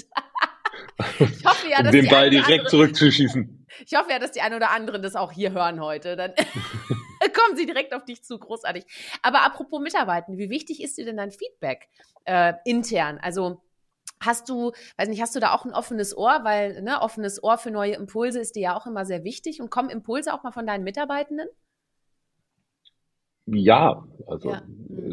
Ich hoffe ja, dass um den Ball direkt andere, zurückzuschießen. Ich hoffe ja, dass die ein oder anderen das auch hier hören heute. Dann kommen sie direkt auf dich zu. Großartig. Aber apropos Mitarbeiten, wie wichtig ist dir denn dein Feedback äh, intern? Also Hast du, weiß nicht, hast du da auch ein offenes Ohr, weil ne, offenes Ohr für neue Impulse ist dir ja auch immer sehr wichtig und kommen Impulse auch mal von deinen Mitarbeitenden? Ja, also ja.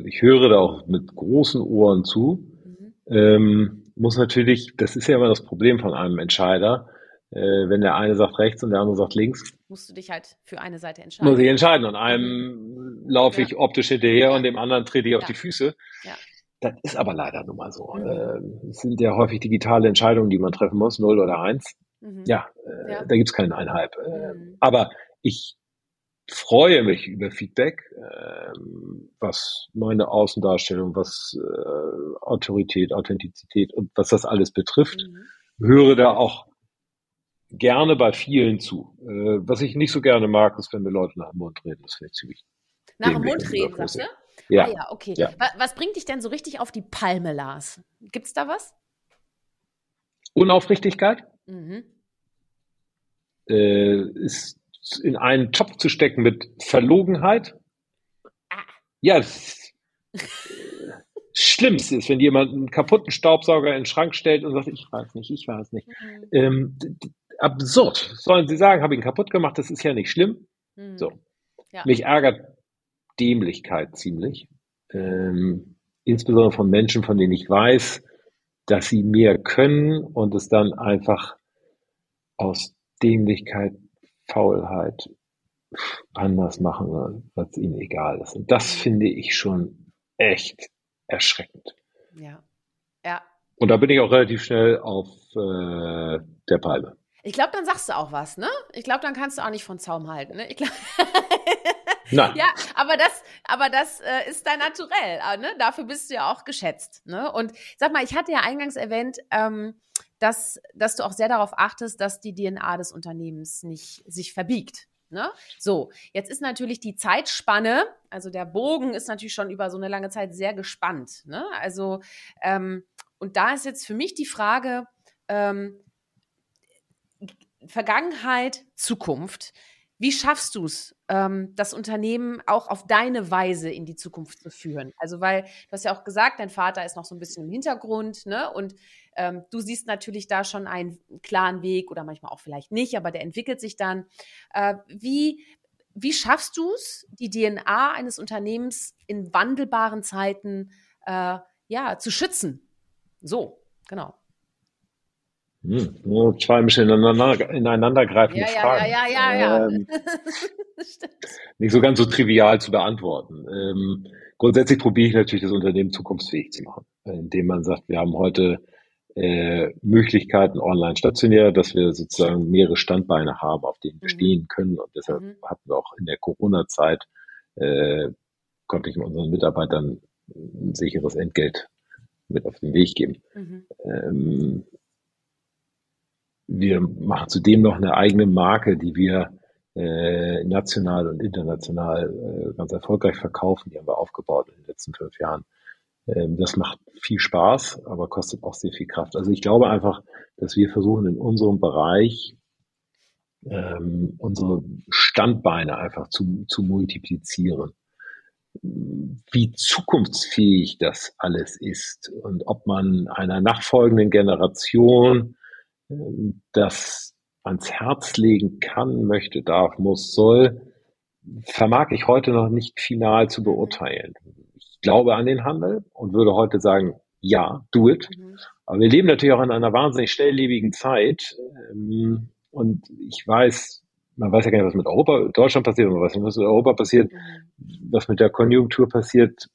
ich höre da auch mit großen Ohren zu. Mhm. Ähm, muss natürlich, das ist ja immer das Problem von einem Entscheider, wenn der eine sagt rechts und der andere sagt links. Musst du dich halt für eine Seite entscheiden. Muss ich entscheiden. Und einem laufe ich optisch hinterher ja. und dem anderen trete ich auf die Füße. Ja. Das ist aber leider nun mal so. Mhm. Äh, es sind ja häufig digitale Entscheidungen, die man treffen muss, null oder eins. Mhm. Ja, äh, ja, da gibt's keinen Einhalb. Äh, mhm. Aber ich freue mich über Feedback, ähm, was meine Außendarstellung, was äh, Autorität, Authentizität und was das alles betrifft. Mhm. Höre da auch gerne bei vielen zu. Äh, was ich nicht so gerne mag, ist, wenn mir Leute nach dem Mund reden. Das finde ich ziemlich. Nach dem Mund reden, sagst du? Ja. Ah, ja, okay. Ja. Was bringt dich denn so richtig auf die Palme, Lars? Gibt es da was? Unaufrichtigkeit mhm. äh, ist in einen Topf zu stecken mit Verlogenheit. Ah. Ja, das Schlimmste ist, wenn jemand einen kaputten Staubsauger in den Schrank stellt und sagt, ich weiß nicht, ich weiß nicht. Mhm. Ähm, absurd. Sollen Sie sagen, habe ich ihn kaputt gemacht, das ist ja nicht schlimm. Mhm. So. Ja. Mich ärgert Dämlichkeit ziemlich. Ähm, insbesondere von Menschen, von denen ich weiß, dass sie mehr können und es dann einfach aus Dämlichkeit, Faulheit anders machen sollen, es ihnen egal ist. Und das finde ich schon echt erschreckend. Ja. Ja. Und da bin ich auch relativ schnell auf äh, der Palme. Ich glaube, dann sagst du auch was, ne? Ich glaube, dann kannst du auch nicht von Zaum halten, ne? Ich glaub Nein. Ja, aber das, aber das äh, ist dein Naturell. Äh, ne? Dafür bist du ja auch geschätzt. Ne? Und sag mal, ich hatte ja eingangs erwähnt, ähm, dass, dass du auch sehr darauf achtest, dass die DNA des Unternehmens nicht sich verbiegt. Ne? So, jetzt ist natürlich die Zeitspanne, also der Bogen ist natürlich schon über so eine lange Zeit sehr gespannt. Ne? Also, ähm, und da ist jetzt für mich die Frage, ähm, Vergangenheit, Zukunft. Wie schaffst du es, ähm, das Unternehmen auch auf deine Weise in die Zukunft zu führen? Also, weil du hast ja auch gesagt, dein Vater ist noch so ein bisschen im Hintergrund, ne? Und ähm, du siehst natürlich da schon einen klaren Weg oder manchmal auch vielleicht nicht, aber der entwickelt sich dann. Äh, wie, wie schaffst du es, die DNA eines Unternehmens in wandelbaren Zeiten äh, ja, zu schützen? So, genau. Hm, nur zwei ein bisschen ineinander, ineinandergreifende ja, Fragen. Ja, ja, ja, ja. Ähm, nicht so ganz so trivial zu beantworten. Ähm, grundsätzlich probiere ich natürlich, das Unternehmen zukunftsfähig zu machen, indem man sagt, wir haben heute äh, Möglichkeiten online stationär, dass wir sozusagen mehrere Standbeine haben, auf denen wir mhm. stehen können. Und deshalb mhm. hatten wir auch in der Corona-Zeit, äh, konnte ich unseren Mitarbeitern ein sicheres Entgelt mit auf den Weg geben. Mhm. Ähm, wir machen zudem noch eine eigene Marke, die wir äh, national und international äh, ganz erfolgreich verkaufen. Die haben wir aufgebaut in den letzten fünf Jahren. Ähm, das macht viel Spaß, aber kostet auch sehr viel Kraft. Also ich glaube einfach, dass wir versuchen in unserem Bereich ähm, unsere Standbeine einfach zu, zu multiplizieren. Wie zukunftsfähig das alles ist und ob man einer nachfolgenden Generation das ans Herz legen kann, möchte, darf, muss, soll, vermag ich heute noch nicht final zu beurteilen. Ich glaube an den Handel und würde heute sagen, ja, do it. Mhm. Aber wir leben natürlich auch in einer wahnsinnig schnelllebigen Zeit. Ähm, und ich weiß, man weiß ja gar nicht, was mit Europa, Deutschland passiert, man weiß nicht, was mit Europa passiert, mhm. was mit der Konjunktur passiert.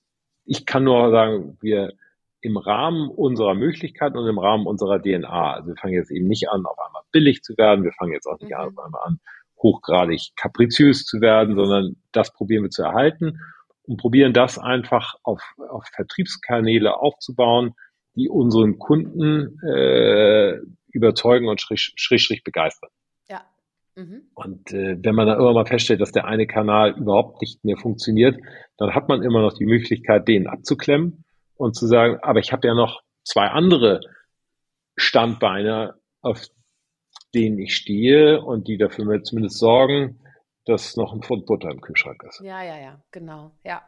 Ich kann nur sagen, wir im Rahmen unserer Möglichkeiten und im Rahmen unserer DNA. Also wir fangen jetzt eben nicht an, auf einmal billig zu werden. Wir fangen jetzt auch nicht mhm. an, auf einmal an, hochgradig kapriziös zu werden, sondern das probieren wir zu erhalten und probieren das einfach auf, auf Vertriebskanäle aufzubauen, die unseren Kunden äh, überzeugen und schräg, schräg, schräg begeistern. Ja. Mhm. Und äh, wenn man dann immer mal feststellt, dass der eine Kanal überhaupt nicht mehr funktioniert, dann hat man immer noch die Möglichkeit, den abzuklemmen und zu sagen, aber ich habe ja noch zwei andere Standbeine, auf denen ich stehe und die dafür mir zumindest sorgen, dass noch ein Pfund Butter im Kühlschrank ist. Ja, ja, ja, genau, ja.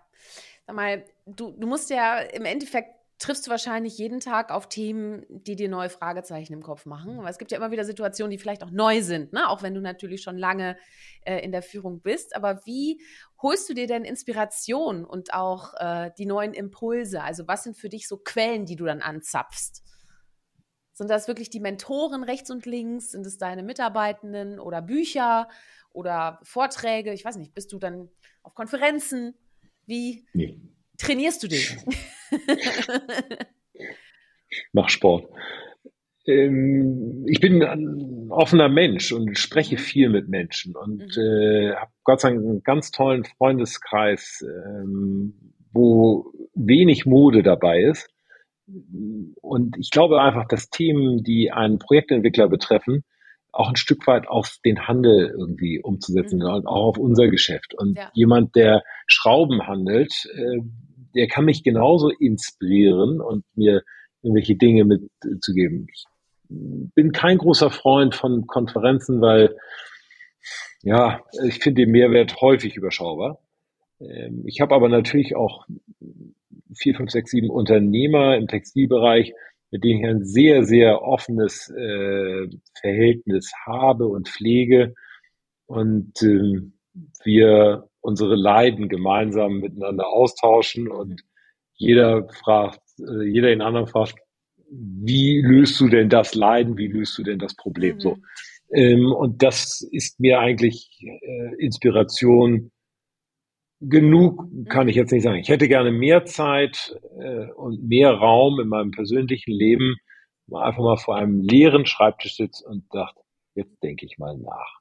Sag mal, du, du musst ja im Endeffekt triffst du wahrscheinlich jeden Tag auf Themen, die dir neue Fragezeichen im Kopf machen. Weil es gibt ja immer wieder Situationen, die vielleicht auch neu sind, ne? auch wenn du natürlich schon lange äh, in der Führung bist. Aber wie holst du dir denn Inspiration und auch äh, die neuen Impulse? Also was sind für dich so Quellen, die du dann anzapfst? Sind das wirklich die Mentoren rechts und links? Sind es deine Mitarbeitenden oder Bücher oder Vorträge? Ich weiß nicht, bist du dann auf Konferenzen? Wie? Nee trainierst du dich? Mach Sport. Ähm, ich bin ein offener Mensch und spreche mhm. viel mit Menschen und mhm. äh, habe Gott sei Dank einen ganz tollen Freundeskreis, ähm, wo wenig Mode dabei ist. Und ich glaube einfach, dass Themen, die einen Projektentwickler betreffen, auch ein Stück weit auf den Handel irgendwie umzusetzen mhm. und auch auf unser Geschäft. Und ja. jemand, der Schrauben handelt, äh, der kann mich genauso inspirieren und mir irgendwelche Dinge mitzugeben. Ich bin kein großer Freund von Konferenzen, weil ja, ich finde den Mehrwert häufig überschaubar. Ähm, ich habe aber natürlich auch vier, fünf, sechs, sieben Unternehmer im Textilbereich, mit denen ich ein sehr, sehr offenes äh, Verhältnis habe und pflege und äh, wir unsere Leiden gemeinsam miteinander austauschen und jeder fragt, äh, jeder den anderen fragt, wie löst du denn das Leiden, wie löst du denn das Problem? Mhm. So. Ähm, und das ist mir eigentlich äh, Inspiration genug, kann ich jetzt nicht sagen. Ich hätte gerne mehr Zeit äh, und mehr Raum in meinem persönlichen Leben, einfach mal vor einem leeren Schreibtisch sitzt und dachte, jetzt denke ich mal nach.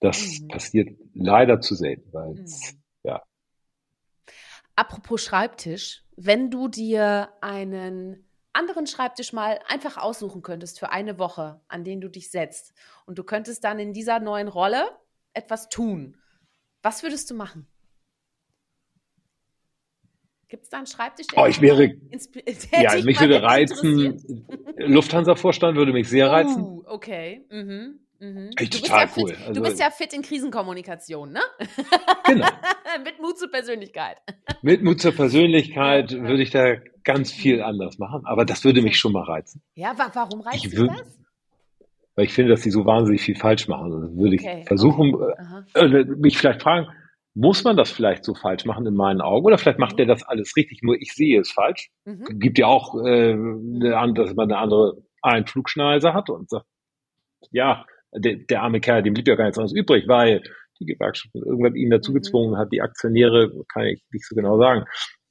Das mhm. passiert leider zu selten, weil mhm. ja. Apropos Schreibtisch, wenn du dir einen anderen Schreibtisch mal einfach aussuchen könntest für eine Woche, an den du dich setzt und du könntest dann in dieser neuen Rolle etwas tun, was würdest du machen? Gibt es da einen Schreibtisch? oh, ich wäre, ja, mich würde reizen, Lufthansa-Vorstand würde mich sehr reizen. Uh, okay. Mhm. Mhm. Echt total ja cool. Also, du bist ja fit in Krisenkommunikation, ne? Genau. Mit Mut zur Persönlichkeit. Mit Mut zur Persönlichkeit ja, würde ich da ganz viel mhm. anders machen, aber das würde mich schon mal reizen. Ja, wa warum reizt ich das? Weil ich finde, dass die so wahnsinnig viel falsch machen. Also würde okay. ich versuchen, okay. äh, äh mich vielleicht fragen, muss man das vielleicht so falsch machen in meinen Augen? Oder vielleicht macht mhm. er das alles richtig, nur ich sehe es falsch. Mhm. Gibt ja auch, äh, eine, dass man eine andere Einflugschneise hat und sagt, ja, der, der arme Kerl, dem blieb ja gar nichts anderes übrig, weil die Gewerkschaft irgendwann ihn dazu mhm. gezwungen hat, die Aktionäre, kann ich nicht so genau sagen.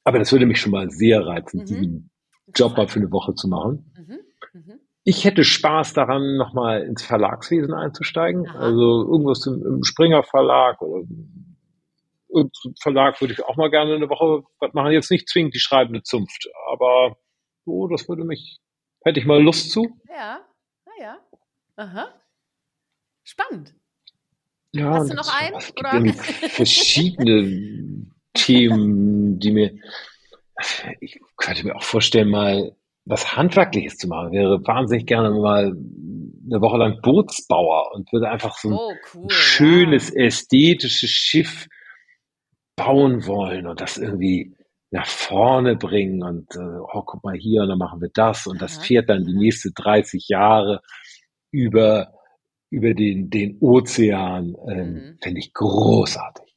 Aber das würde mich schon mal sehr reizen, mhm. diesen Job mal für eine Woche zu machen. Mhm. Mhm. Ich hätte Spaß daran, nochmal ins Verlagswesen einzusteigen. Aha. Also irgendwas im, im Springer Verlag oder Verlag würde ich auch mal gerne eine Woche was machen. Jetzt nicht zwingend die schreibende Zunft, aber so, das würde mich, hätte ich mal Lust zu. Ja, naja. Aha. Spannend. Ja, Hast du noch einen? Oder? verschiedene Themen, die mir, ich könnte mir auch vorstellen, mal was Handwerkliches zu machen. Wäre wahnsinnig gerne mal eine Woche lang Bootsbauer und würde einfach so ein oh, cool, schönes, ja. ästhetisches Schiff bauen wollen und das irgendwie nach vorne bringen und äh, oh, guck mal hier und dann machen wir das und das fährt dann die nächsten 30 Jahre über über den, den Ozean, ähm, mhm. finde ich großartig.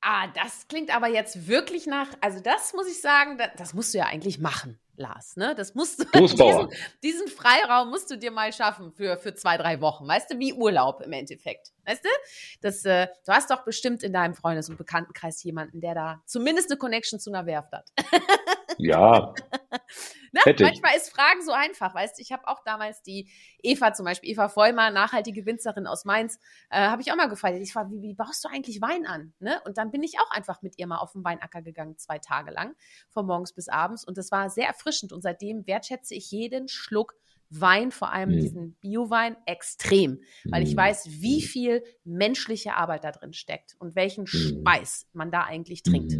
Ah, das klingt aber jetzt wirklich nach, also das muss ich sagen, das, das musst du ja eigentlich machen. Lars, ne? Das musst du, diesen, diesen, Freiraum musst du dir mal schaffen für, für zwei, drei Wochen. Weißt du, wie Urlaub im Endeffekt. Weißt du? Das, äh, du hast doch bestimmt in deinem Freundes- und Bekanntenkreis jemanden, der da zumindest eine Connection zu einer Werft hat. Ja. ne? Manchmal ist Fragen so einfach, weißt du? Ich habe auch damals die Eva zum Beispiel, Eva Vollmer, nachhaltige Winzerin aus Mainz, äh, habe ich auch mal gefragt. Ich frage, wie, wie baust du eigentlich Wein an? Ne? Und dann bin ich auch einfach mit ihr mal auf den Weinacker gegangen, zwei Tage lang, von morgens bis abends. Und das war sehr erfrischend. Und seitdem wertschätze ich jeden Schluck Wein, vor allem mhm. diesen Bio-Wein, extrem, weil ich mhm. weiß, wie mhm. viel menschliche Arbeit da drin steckt und welchen mhm. Speis man da eigentlich trinkt.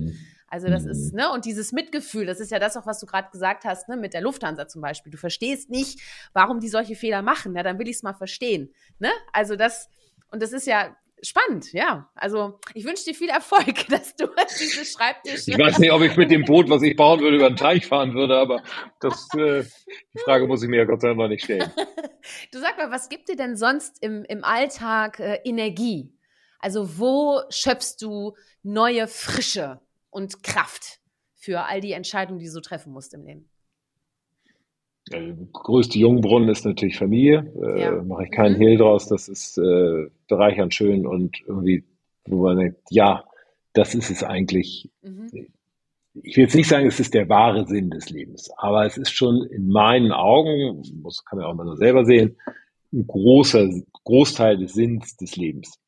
Also das ist, ne, und dieses Mitgefühl, das ist ja das auch, was du gerade gesagt hast, ne, mit der Lufthansa zum Beispiel. Du verstehst nicht, warum die solche Fehler machen. Ja, dann will ich es mal verstehen. Ne? Also das, und das ist ja spannend, ja. Also ich wünsche dir viel Erfolg, dass du diese Schreibtisch. Ich weiß nicht, ob ich mit dem Boot, was ich bauen würde, über den Teich fahren würde, aber das, äh, die Frage muss ich mir ja Gott sei Dank nicht stellen. Du sag mal, was gibt dir denn sonst im, im Alltag äh, Energie? Also wo schöpfst du neue Frische und Kraft für all die Entscheidungen, die du so treffen musst im Leben? Der größte Jungbrunnen ist natürlich Familie. Äh, ja. Mache ich keinen mhm. Hehl draus. Das ist äh, bereichernd schön und irgendwie, wo man denkt, ja, das ist es eigentlich. Mhm. ich will jetzt nicht sagen, es ist der wahre Sinn des Lebens, aber es ist schon in meinen Augen, das kann man auch mal so selber sehen, ein großer Großteil des Sinns des Lebens.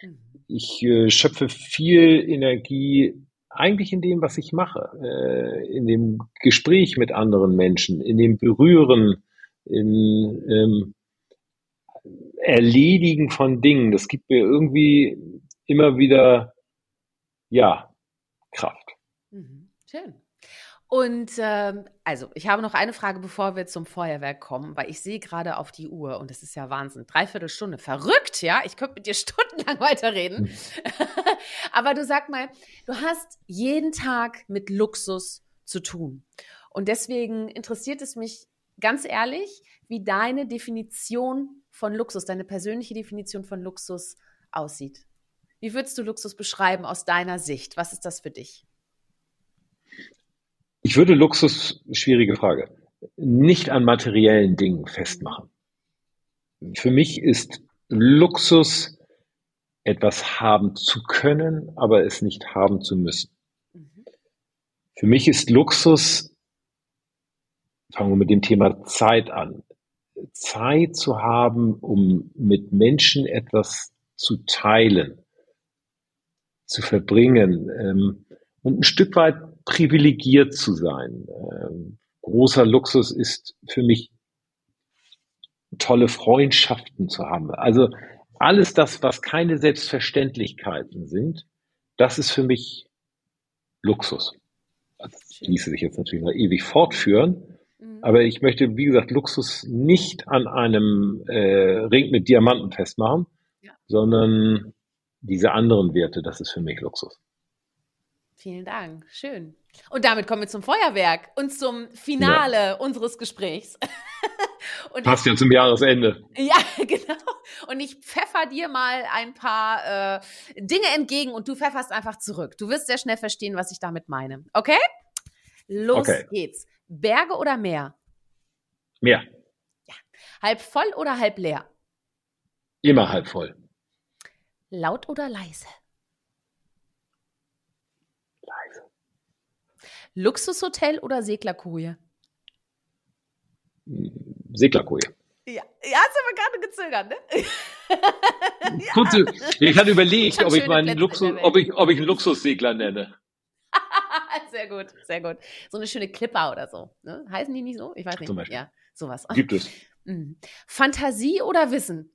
Mhm. Ich äh, schöpfe viel Energie eigentlich in dem, was ich mache, äh, in dem Gespräch mit anderen Menschen, in dem Berühren, in ähm, Erledigen von Dingen. Das gibt mir irgendwie immer wieder, ja, Kraft. Mhm. Schön. Und ähm, also, ich habe noch eine Frage, bevor wir zum Feuerwerk kommen, weil ich sehe gerade auf die Uhr und das ist ja Wahnsinn. Dreiviertel Stunde. Verrückt, ja? Ich könnte mit dir stundenlang weiterreden. Hm. Aber du sag mal, du hast jeden Tag mit Luxus zu tun. Und deswegen interessiert es mich ganz ehrlich, wie deine Definition von Luxus, deine persönliche Definition von Luxus aussieht. Wie würdest du Luxus beschreiben aus deiner Sicht? Was ist das für dich? Ich würde Luxus, schwierige Frage, nicht an materiellen Dingen festmachen. Für mich ist Luxus etwas haben zu können, aber es nicht haben zu müssen. Mhm. Für mich ist Luxus, fangen wir mit dem Thema Zeit an, Zeit zu haben, um mit Menschen etwas zu teilen, zu verbringen ähm, und ein Stück weit privilegiert zu sein. Ähm, großer Luxus ist für mich tolle Freundschaften zu haben. Also alles das, was keine Selbstverständlichkeiten sind, das ist für mich Luxus. Das ließe sich jetzt natürlich noch ewig fortführen. Mhm. Aber ich möchte, wie gesagt, Luxus nicht an einem äh, Ring mit Diamanten festmachen, ja. sondern diese anderen Werte, das ist für mich Luxus. Vielen Dank. Schön. Und damit kommen wir zum Feuerwerk und zum Finale ja. unseres Gesprächs. und Passt ja zum Jahresende. Ja, genau. Und ich pfeffer dir mal ein paar äh, Dinge entgegen und du pfefferst einfach zurück. Du wirst sehr schnell verstehen, was ich damit meine. Okay? Los okay. geht's. Berge oder Meer? Meer. Ja. Halb voll oder halb leer? Immer halb voll. Laut oder leise? Luxushotel oder Seglerkoje? Seglerkoje. Ja, ja hast aber gerade gezögert, ne? Kurze, ich hatte überlegt, ich ob ich meinen Luxus, ob ich, ob ich einen Luxussegler nenne. sehr gut, sehr gut. So eine schöne Clipper oder so. Ne? Heißen die nicht so? Ich weiß nicht. Zum Beispiel. Ja, sowas. Gibt es. Mhm. Fantasie oder Wissen?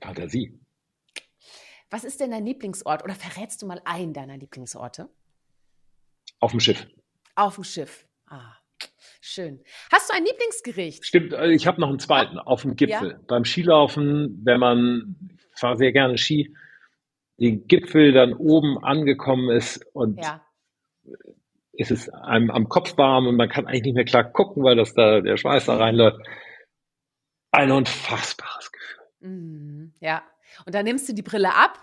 Fantasie. Was ist denn dein Lieblingsort? Oder verrätst du mal einen deiner Lieblingsorte? Auf dem Schiff. Auf dem Schiff. Ah, schön. Hast du ein Lieblingsgericht? Stimmt, äh, ich habe noch einen zweiten. Auf dem Gipfel. Ja? Beim Skilaufen, wenn man, ich fahre sehr gerne Ski, den Gipfel dann oben angekommen ist und ja. es ist einem am Kopf warm und man kann eigentlich nicht mehr klar gucken, weil das da der Schweiß da reinläuft. Ein unfassbares Gefühl. Mhm, ja. Und dann nimmst du die Brille ab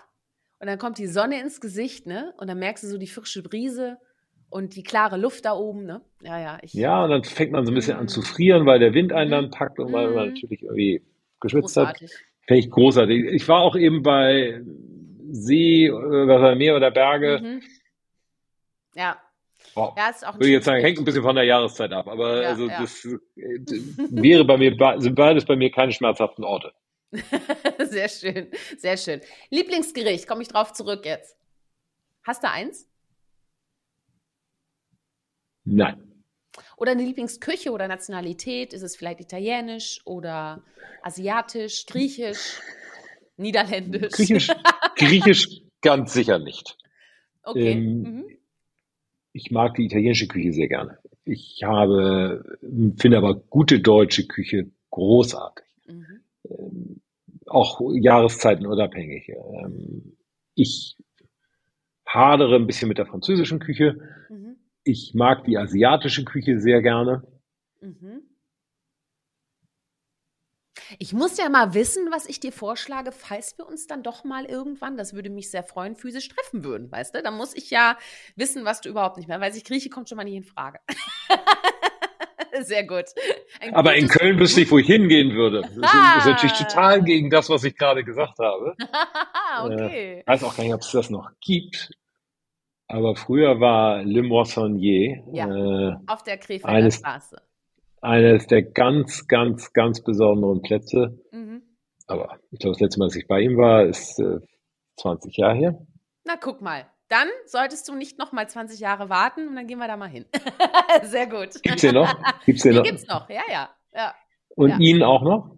und dann kommt die Sonne ins Gesicht, ne? Und dann merkst du so die frische Brise und die klare Luft da oben, ne? Ja, ja. Ich, ja, und dann fängt man so ein bisschen an zu mhm. frieren, weil der Wind einen dann mhm. packt und weil man mhm. natürlich irgendwie geschwitzt großartig. hat. Fände ich großartig. Ich war auch eben bei See, äh, Meer oder Berge. Mhm. Ja. Wow. Ja, ist auch Würde ich jetzt sagen, hängt ein bisschen von der Jahreszeit ab, aber ja, also ja. das äh, wäre bei mir, sind beides bei mir keine schmerzhaften Orte. sehr schön, sehr schön. Lieblingsgericht, komme ich drauf zurück jetzt. Hast du eins? Nein. Oder eine Lieblingsküche oder Nationalität? Ist es vielleicht italienisch oder asiatisch, griechisch, niederländisch? Griechisch, griechisch ganz sicher nicht. Okay. Ähm, mhm. Ich mag die italienische Küche sehr gerne. Ich habe, finde aber gute deutsche Küche großartig. Mhm. Ähm, auch Jahreszeiten unabhängig. Ähm, ich hadere ein bisschen mit der französischen Küche. Mhm. Ich mag die asiatische Küche sehr gerne. Mhm. Ich muss ja mal wissen, was ich dir vorschlage, falls wir uns dann doch mal irgendwann, das würde mich sehr freuen, physisch treffen würden, weißt du? Da muss ich ja wissen, was du überhaupt nicht mehr weißt. Ich Grieche kommt schon mal nicht in Frage. sehr gut. Ein Aber in Köln wüsste ich, wo ich hingehen würde. Das ah. ist natürlich total gegen das, was ich gerade gesagt habe. okay. Äh, weiß auch gar nicht, ob es das noch gibt. Aber früher war Le Moissonnier Ja, äh, auf der Krefelder eines, Straße. eines der ganz, ganz, ganz besonderen Plätze. Mhm. Aber ich glaube, das letzte Mal, dass ich bei ihm war, ist äh, 20 Jahre her. Na, guck mal. Dann solltest du nicht noch mal 20 Jahre warten und dann gehen wir da mal hin. Sehr gut. Gibt's den noch? Gibt's den Den noch? gibt's noch, ja, ja. ja. Und ja. ihn auch noch?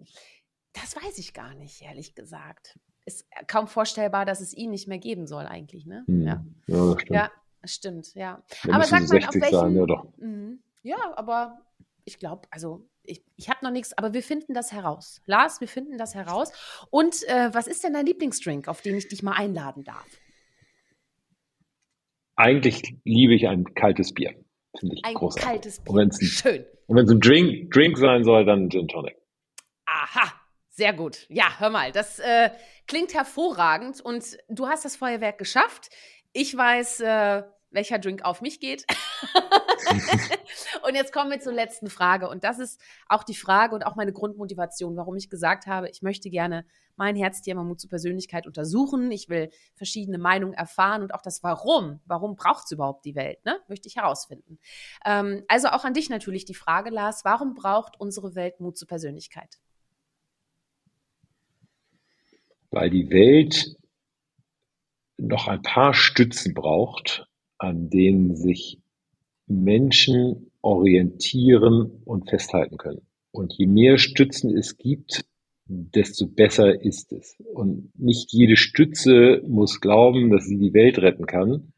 Das weiß ich gar nicht, ehrlich gesagt. Ist kaum vorstellbar, dass es ihn nicht mehr geben soll, eigentlich, ne? Hm. Ja. Ja, das stimmt. ja, stimmt, ja. Der aber müsste sag so mal, auf 60 sein, welchen- ja. Mhm. Ja, aber ich glaube, also ich, ich habe noch nichts, aber wir finden das heraus. Lars, wir finden das heraus. Und äh, was ist denn dein Lieblingsdrink, auf den ich dich mal einladen darf? Eigentlich liebe ich ein kaltes Bier. Finde ich Ein großartig. kaltes Und wenn es ein, Schön. und wenn's ein Drink, Drink sein soll, dann Gin Tonic. Aha, sehr gut. Ja, hör mal, das äh, klingt hervorragend und du hast das Feuerwerk geschafft. Ich weiß, äh, welcher Drink auf mich geht. und jetzt kommen wir zur letzten Frage. Und das ist auch die Frage und auch meine Grundmotivation, warum ich gesagt habe, ich möchte gerne mein Herzthema Mut zur Persönlichkeit untersuchen. Ich will verschiedene Meinungen erfahren und auch das Warum. Warum braucht es überhaupt die Welt? Ne? Möchte ich herausfinden. Ähm, also auch an dich natürlich die Frage, Lars, warum braucht unsere Welt Mut zur Persönlichkeit? Weil die Welt noch ein paar Stützen braucht, an denen sich Menschen orientieren und festhalten können. Und je mehr Stützen es gibt, desto besser ist es. Und nicht jede Stütze muss glauben, dass sie die Welt retten kann,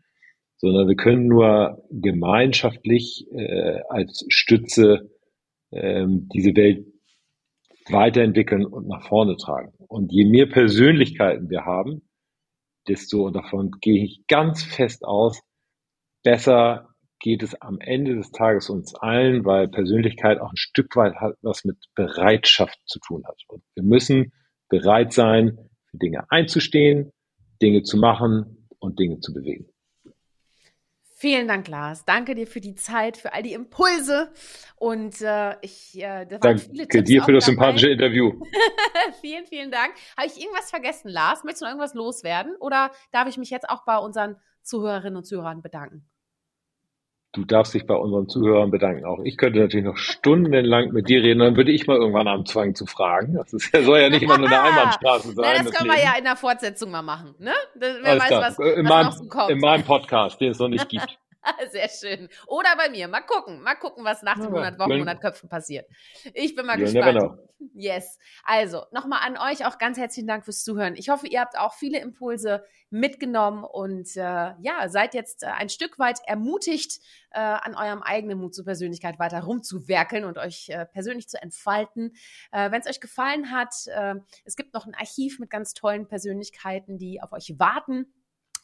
sondern wir können nur gemeinschaftlich äh, als Stütze ähm, diese Welt weiterentwickeln und nach vorne tragen. Und je mehr Persönlichkeiten wir haben, desto, und davon gehe ich ganz fest aus, besser geht es am Ende des Tages uns allen, weil Persönlichkeit auch ein Stück weit hat, was mit Bereitschaft zu tun hat. Und wir müssen bereit sein, für Dinge einzustehen, Dinge zu machen und Dinge zu bewegen. Vielen Dank, Lars. Danke dir für die Zeit, für all die Impulse. Und äh, ich, äh, da waren viele Danke Tipps dir für das dabei. sympathische Interview. vielen, vielen Dank. Habe ich irgendwas vergessen, Lars? Möchtest du noch irgendwas loswerden? Oder darf ich mich jetzt auch bei unseren Zuhörerinnen und Zuhörern bedanken? Du darfst dich bei unseren Zuhörern bedanken. Auch ich könnte natürlich noch stundenlang mit dir reden, dann würde ich mal irgendwann anfangen zu fragen. Das ist, soll ja nicht immer nur eine Einbahnstraße sein. Na, das können wir ja in der Fortsetzung mal machen. Ne? Wer Alles weiß, klar. was, in, was meinem, noch so kommt. in meinem Podcast, den es noch nicht gibt. Sehr schön. Oder bei mir. Mal gucken. Mal gucken, was nach den Ja, 100 Wochen, you'll- 100 Köpfen passiert. Ich bin mal gespannt. Yes. Also, nochmal an euch auch ganz herzlichen Dank fürs Zuhören. Ich hoffe, ihr habt auch viele Impulse mitgenommen und äh, ja, seid jetzt äh, ein Stück weit ermutigt, äh, an eurem eigenen Mut zur Persönlichkeit weiter rumzuwerkeln und euch äh, persönlich zu entfalten. Äh, Wenn es euch gefallen hat, äh, es gibt noch ein Archiv mit ganz tollen Persönlichkeiten, die auf euch warten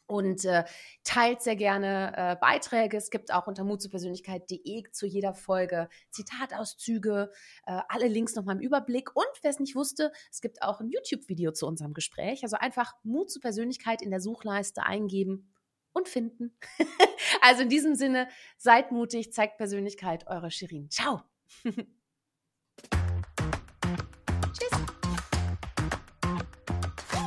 und äh, teilt sehr gerne äh, Beiträge. Es gibt auch unter mutzupersönlichkeit.de zu jeder Folge Zitatauszüge, äh, alle Links nochmal im Überblick. Und wer es nicht wusste, es gibt auch ein YouTube-Video zu unserem Gespräch. Also einfach Mut zur Persönlichkeit in der Suchleiste eingeben und finden. also in diesem Sinne, seid mutig, zeigt Persönlichkeit, eure Shirin. Ciao.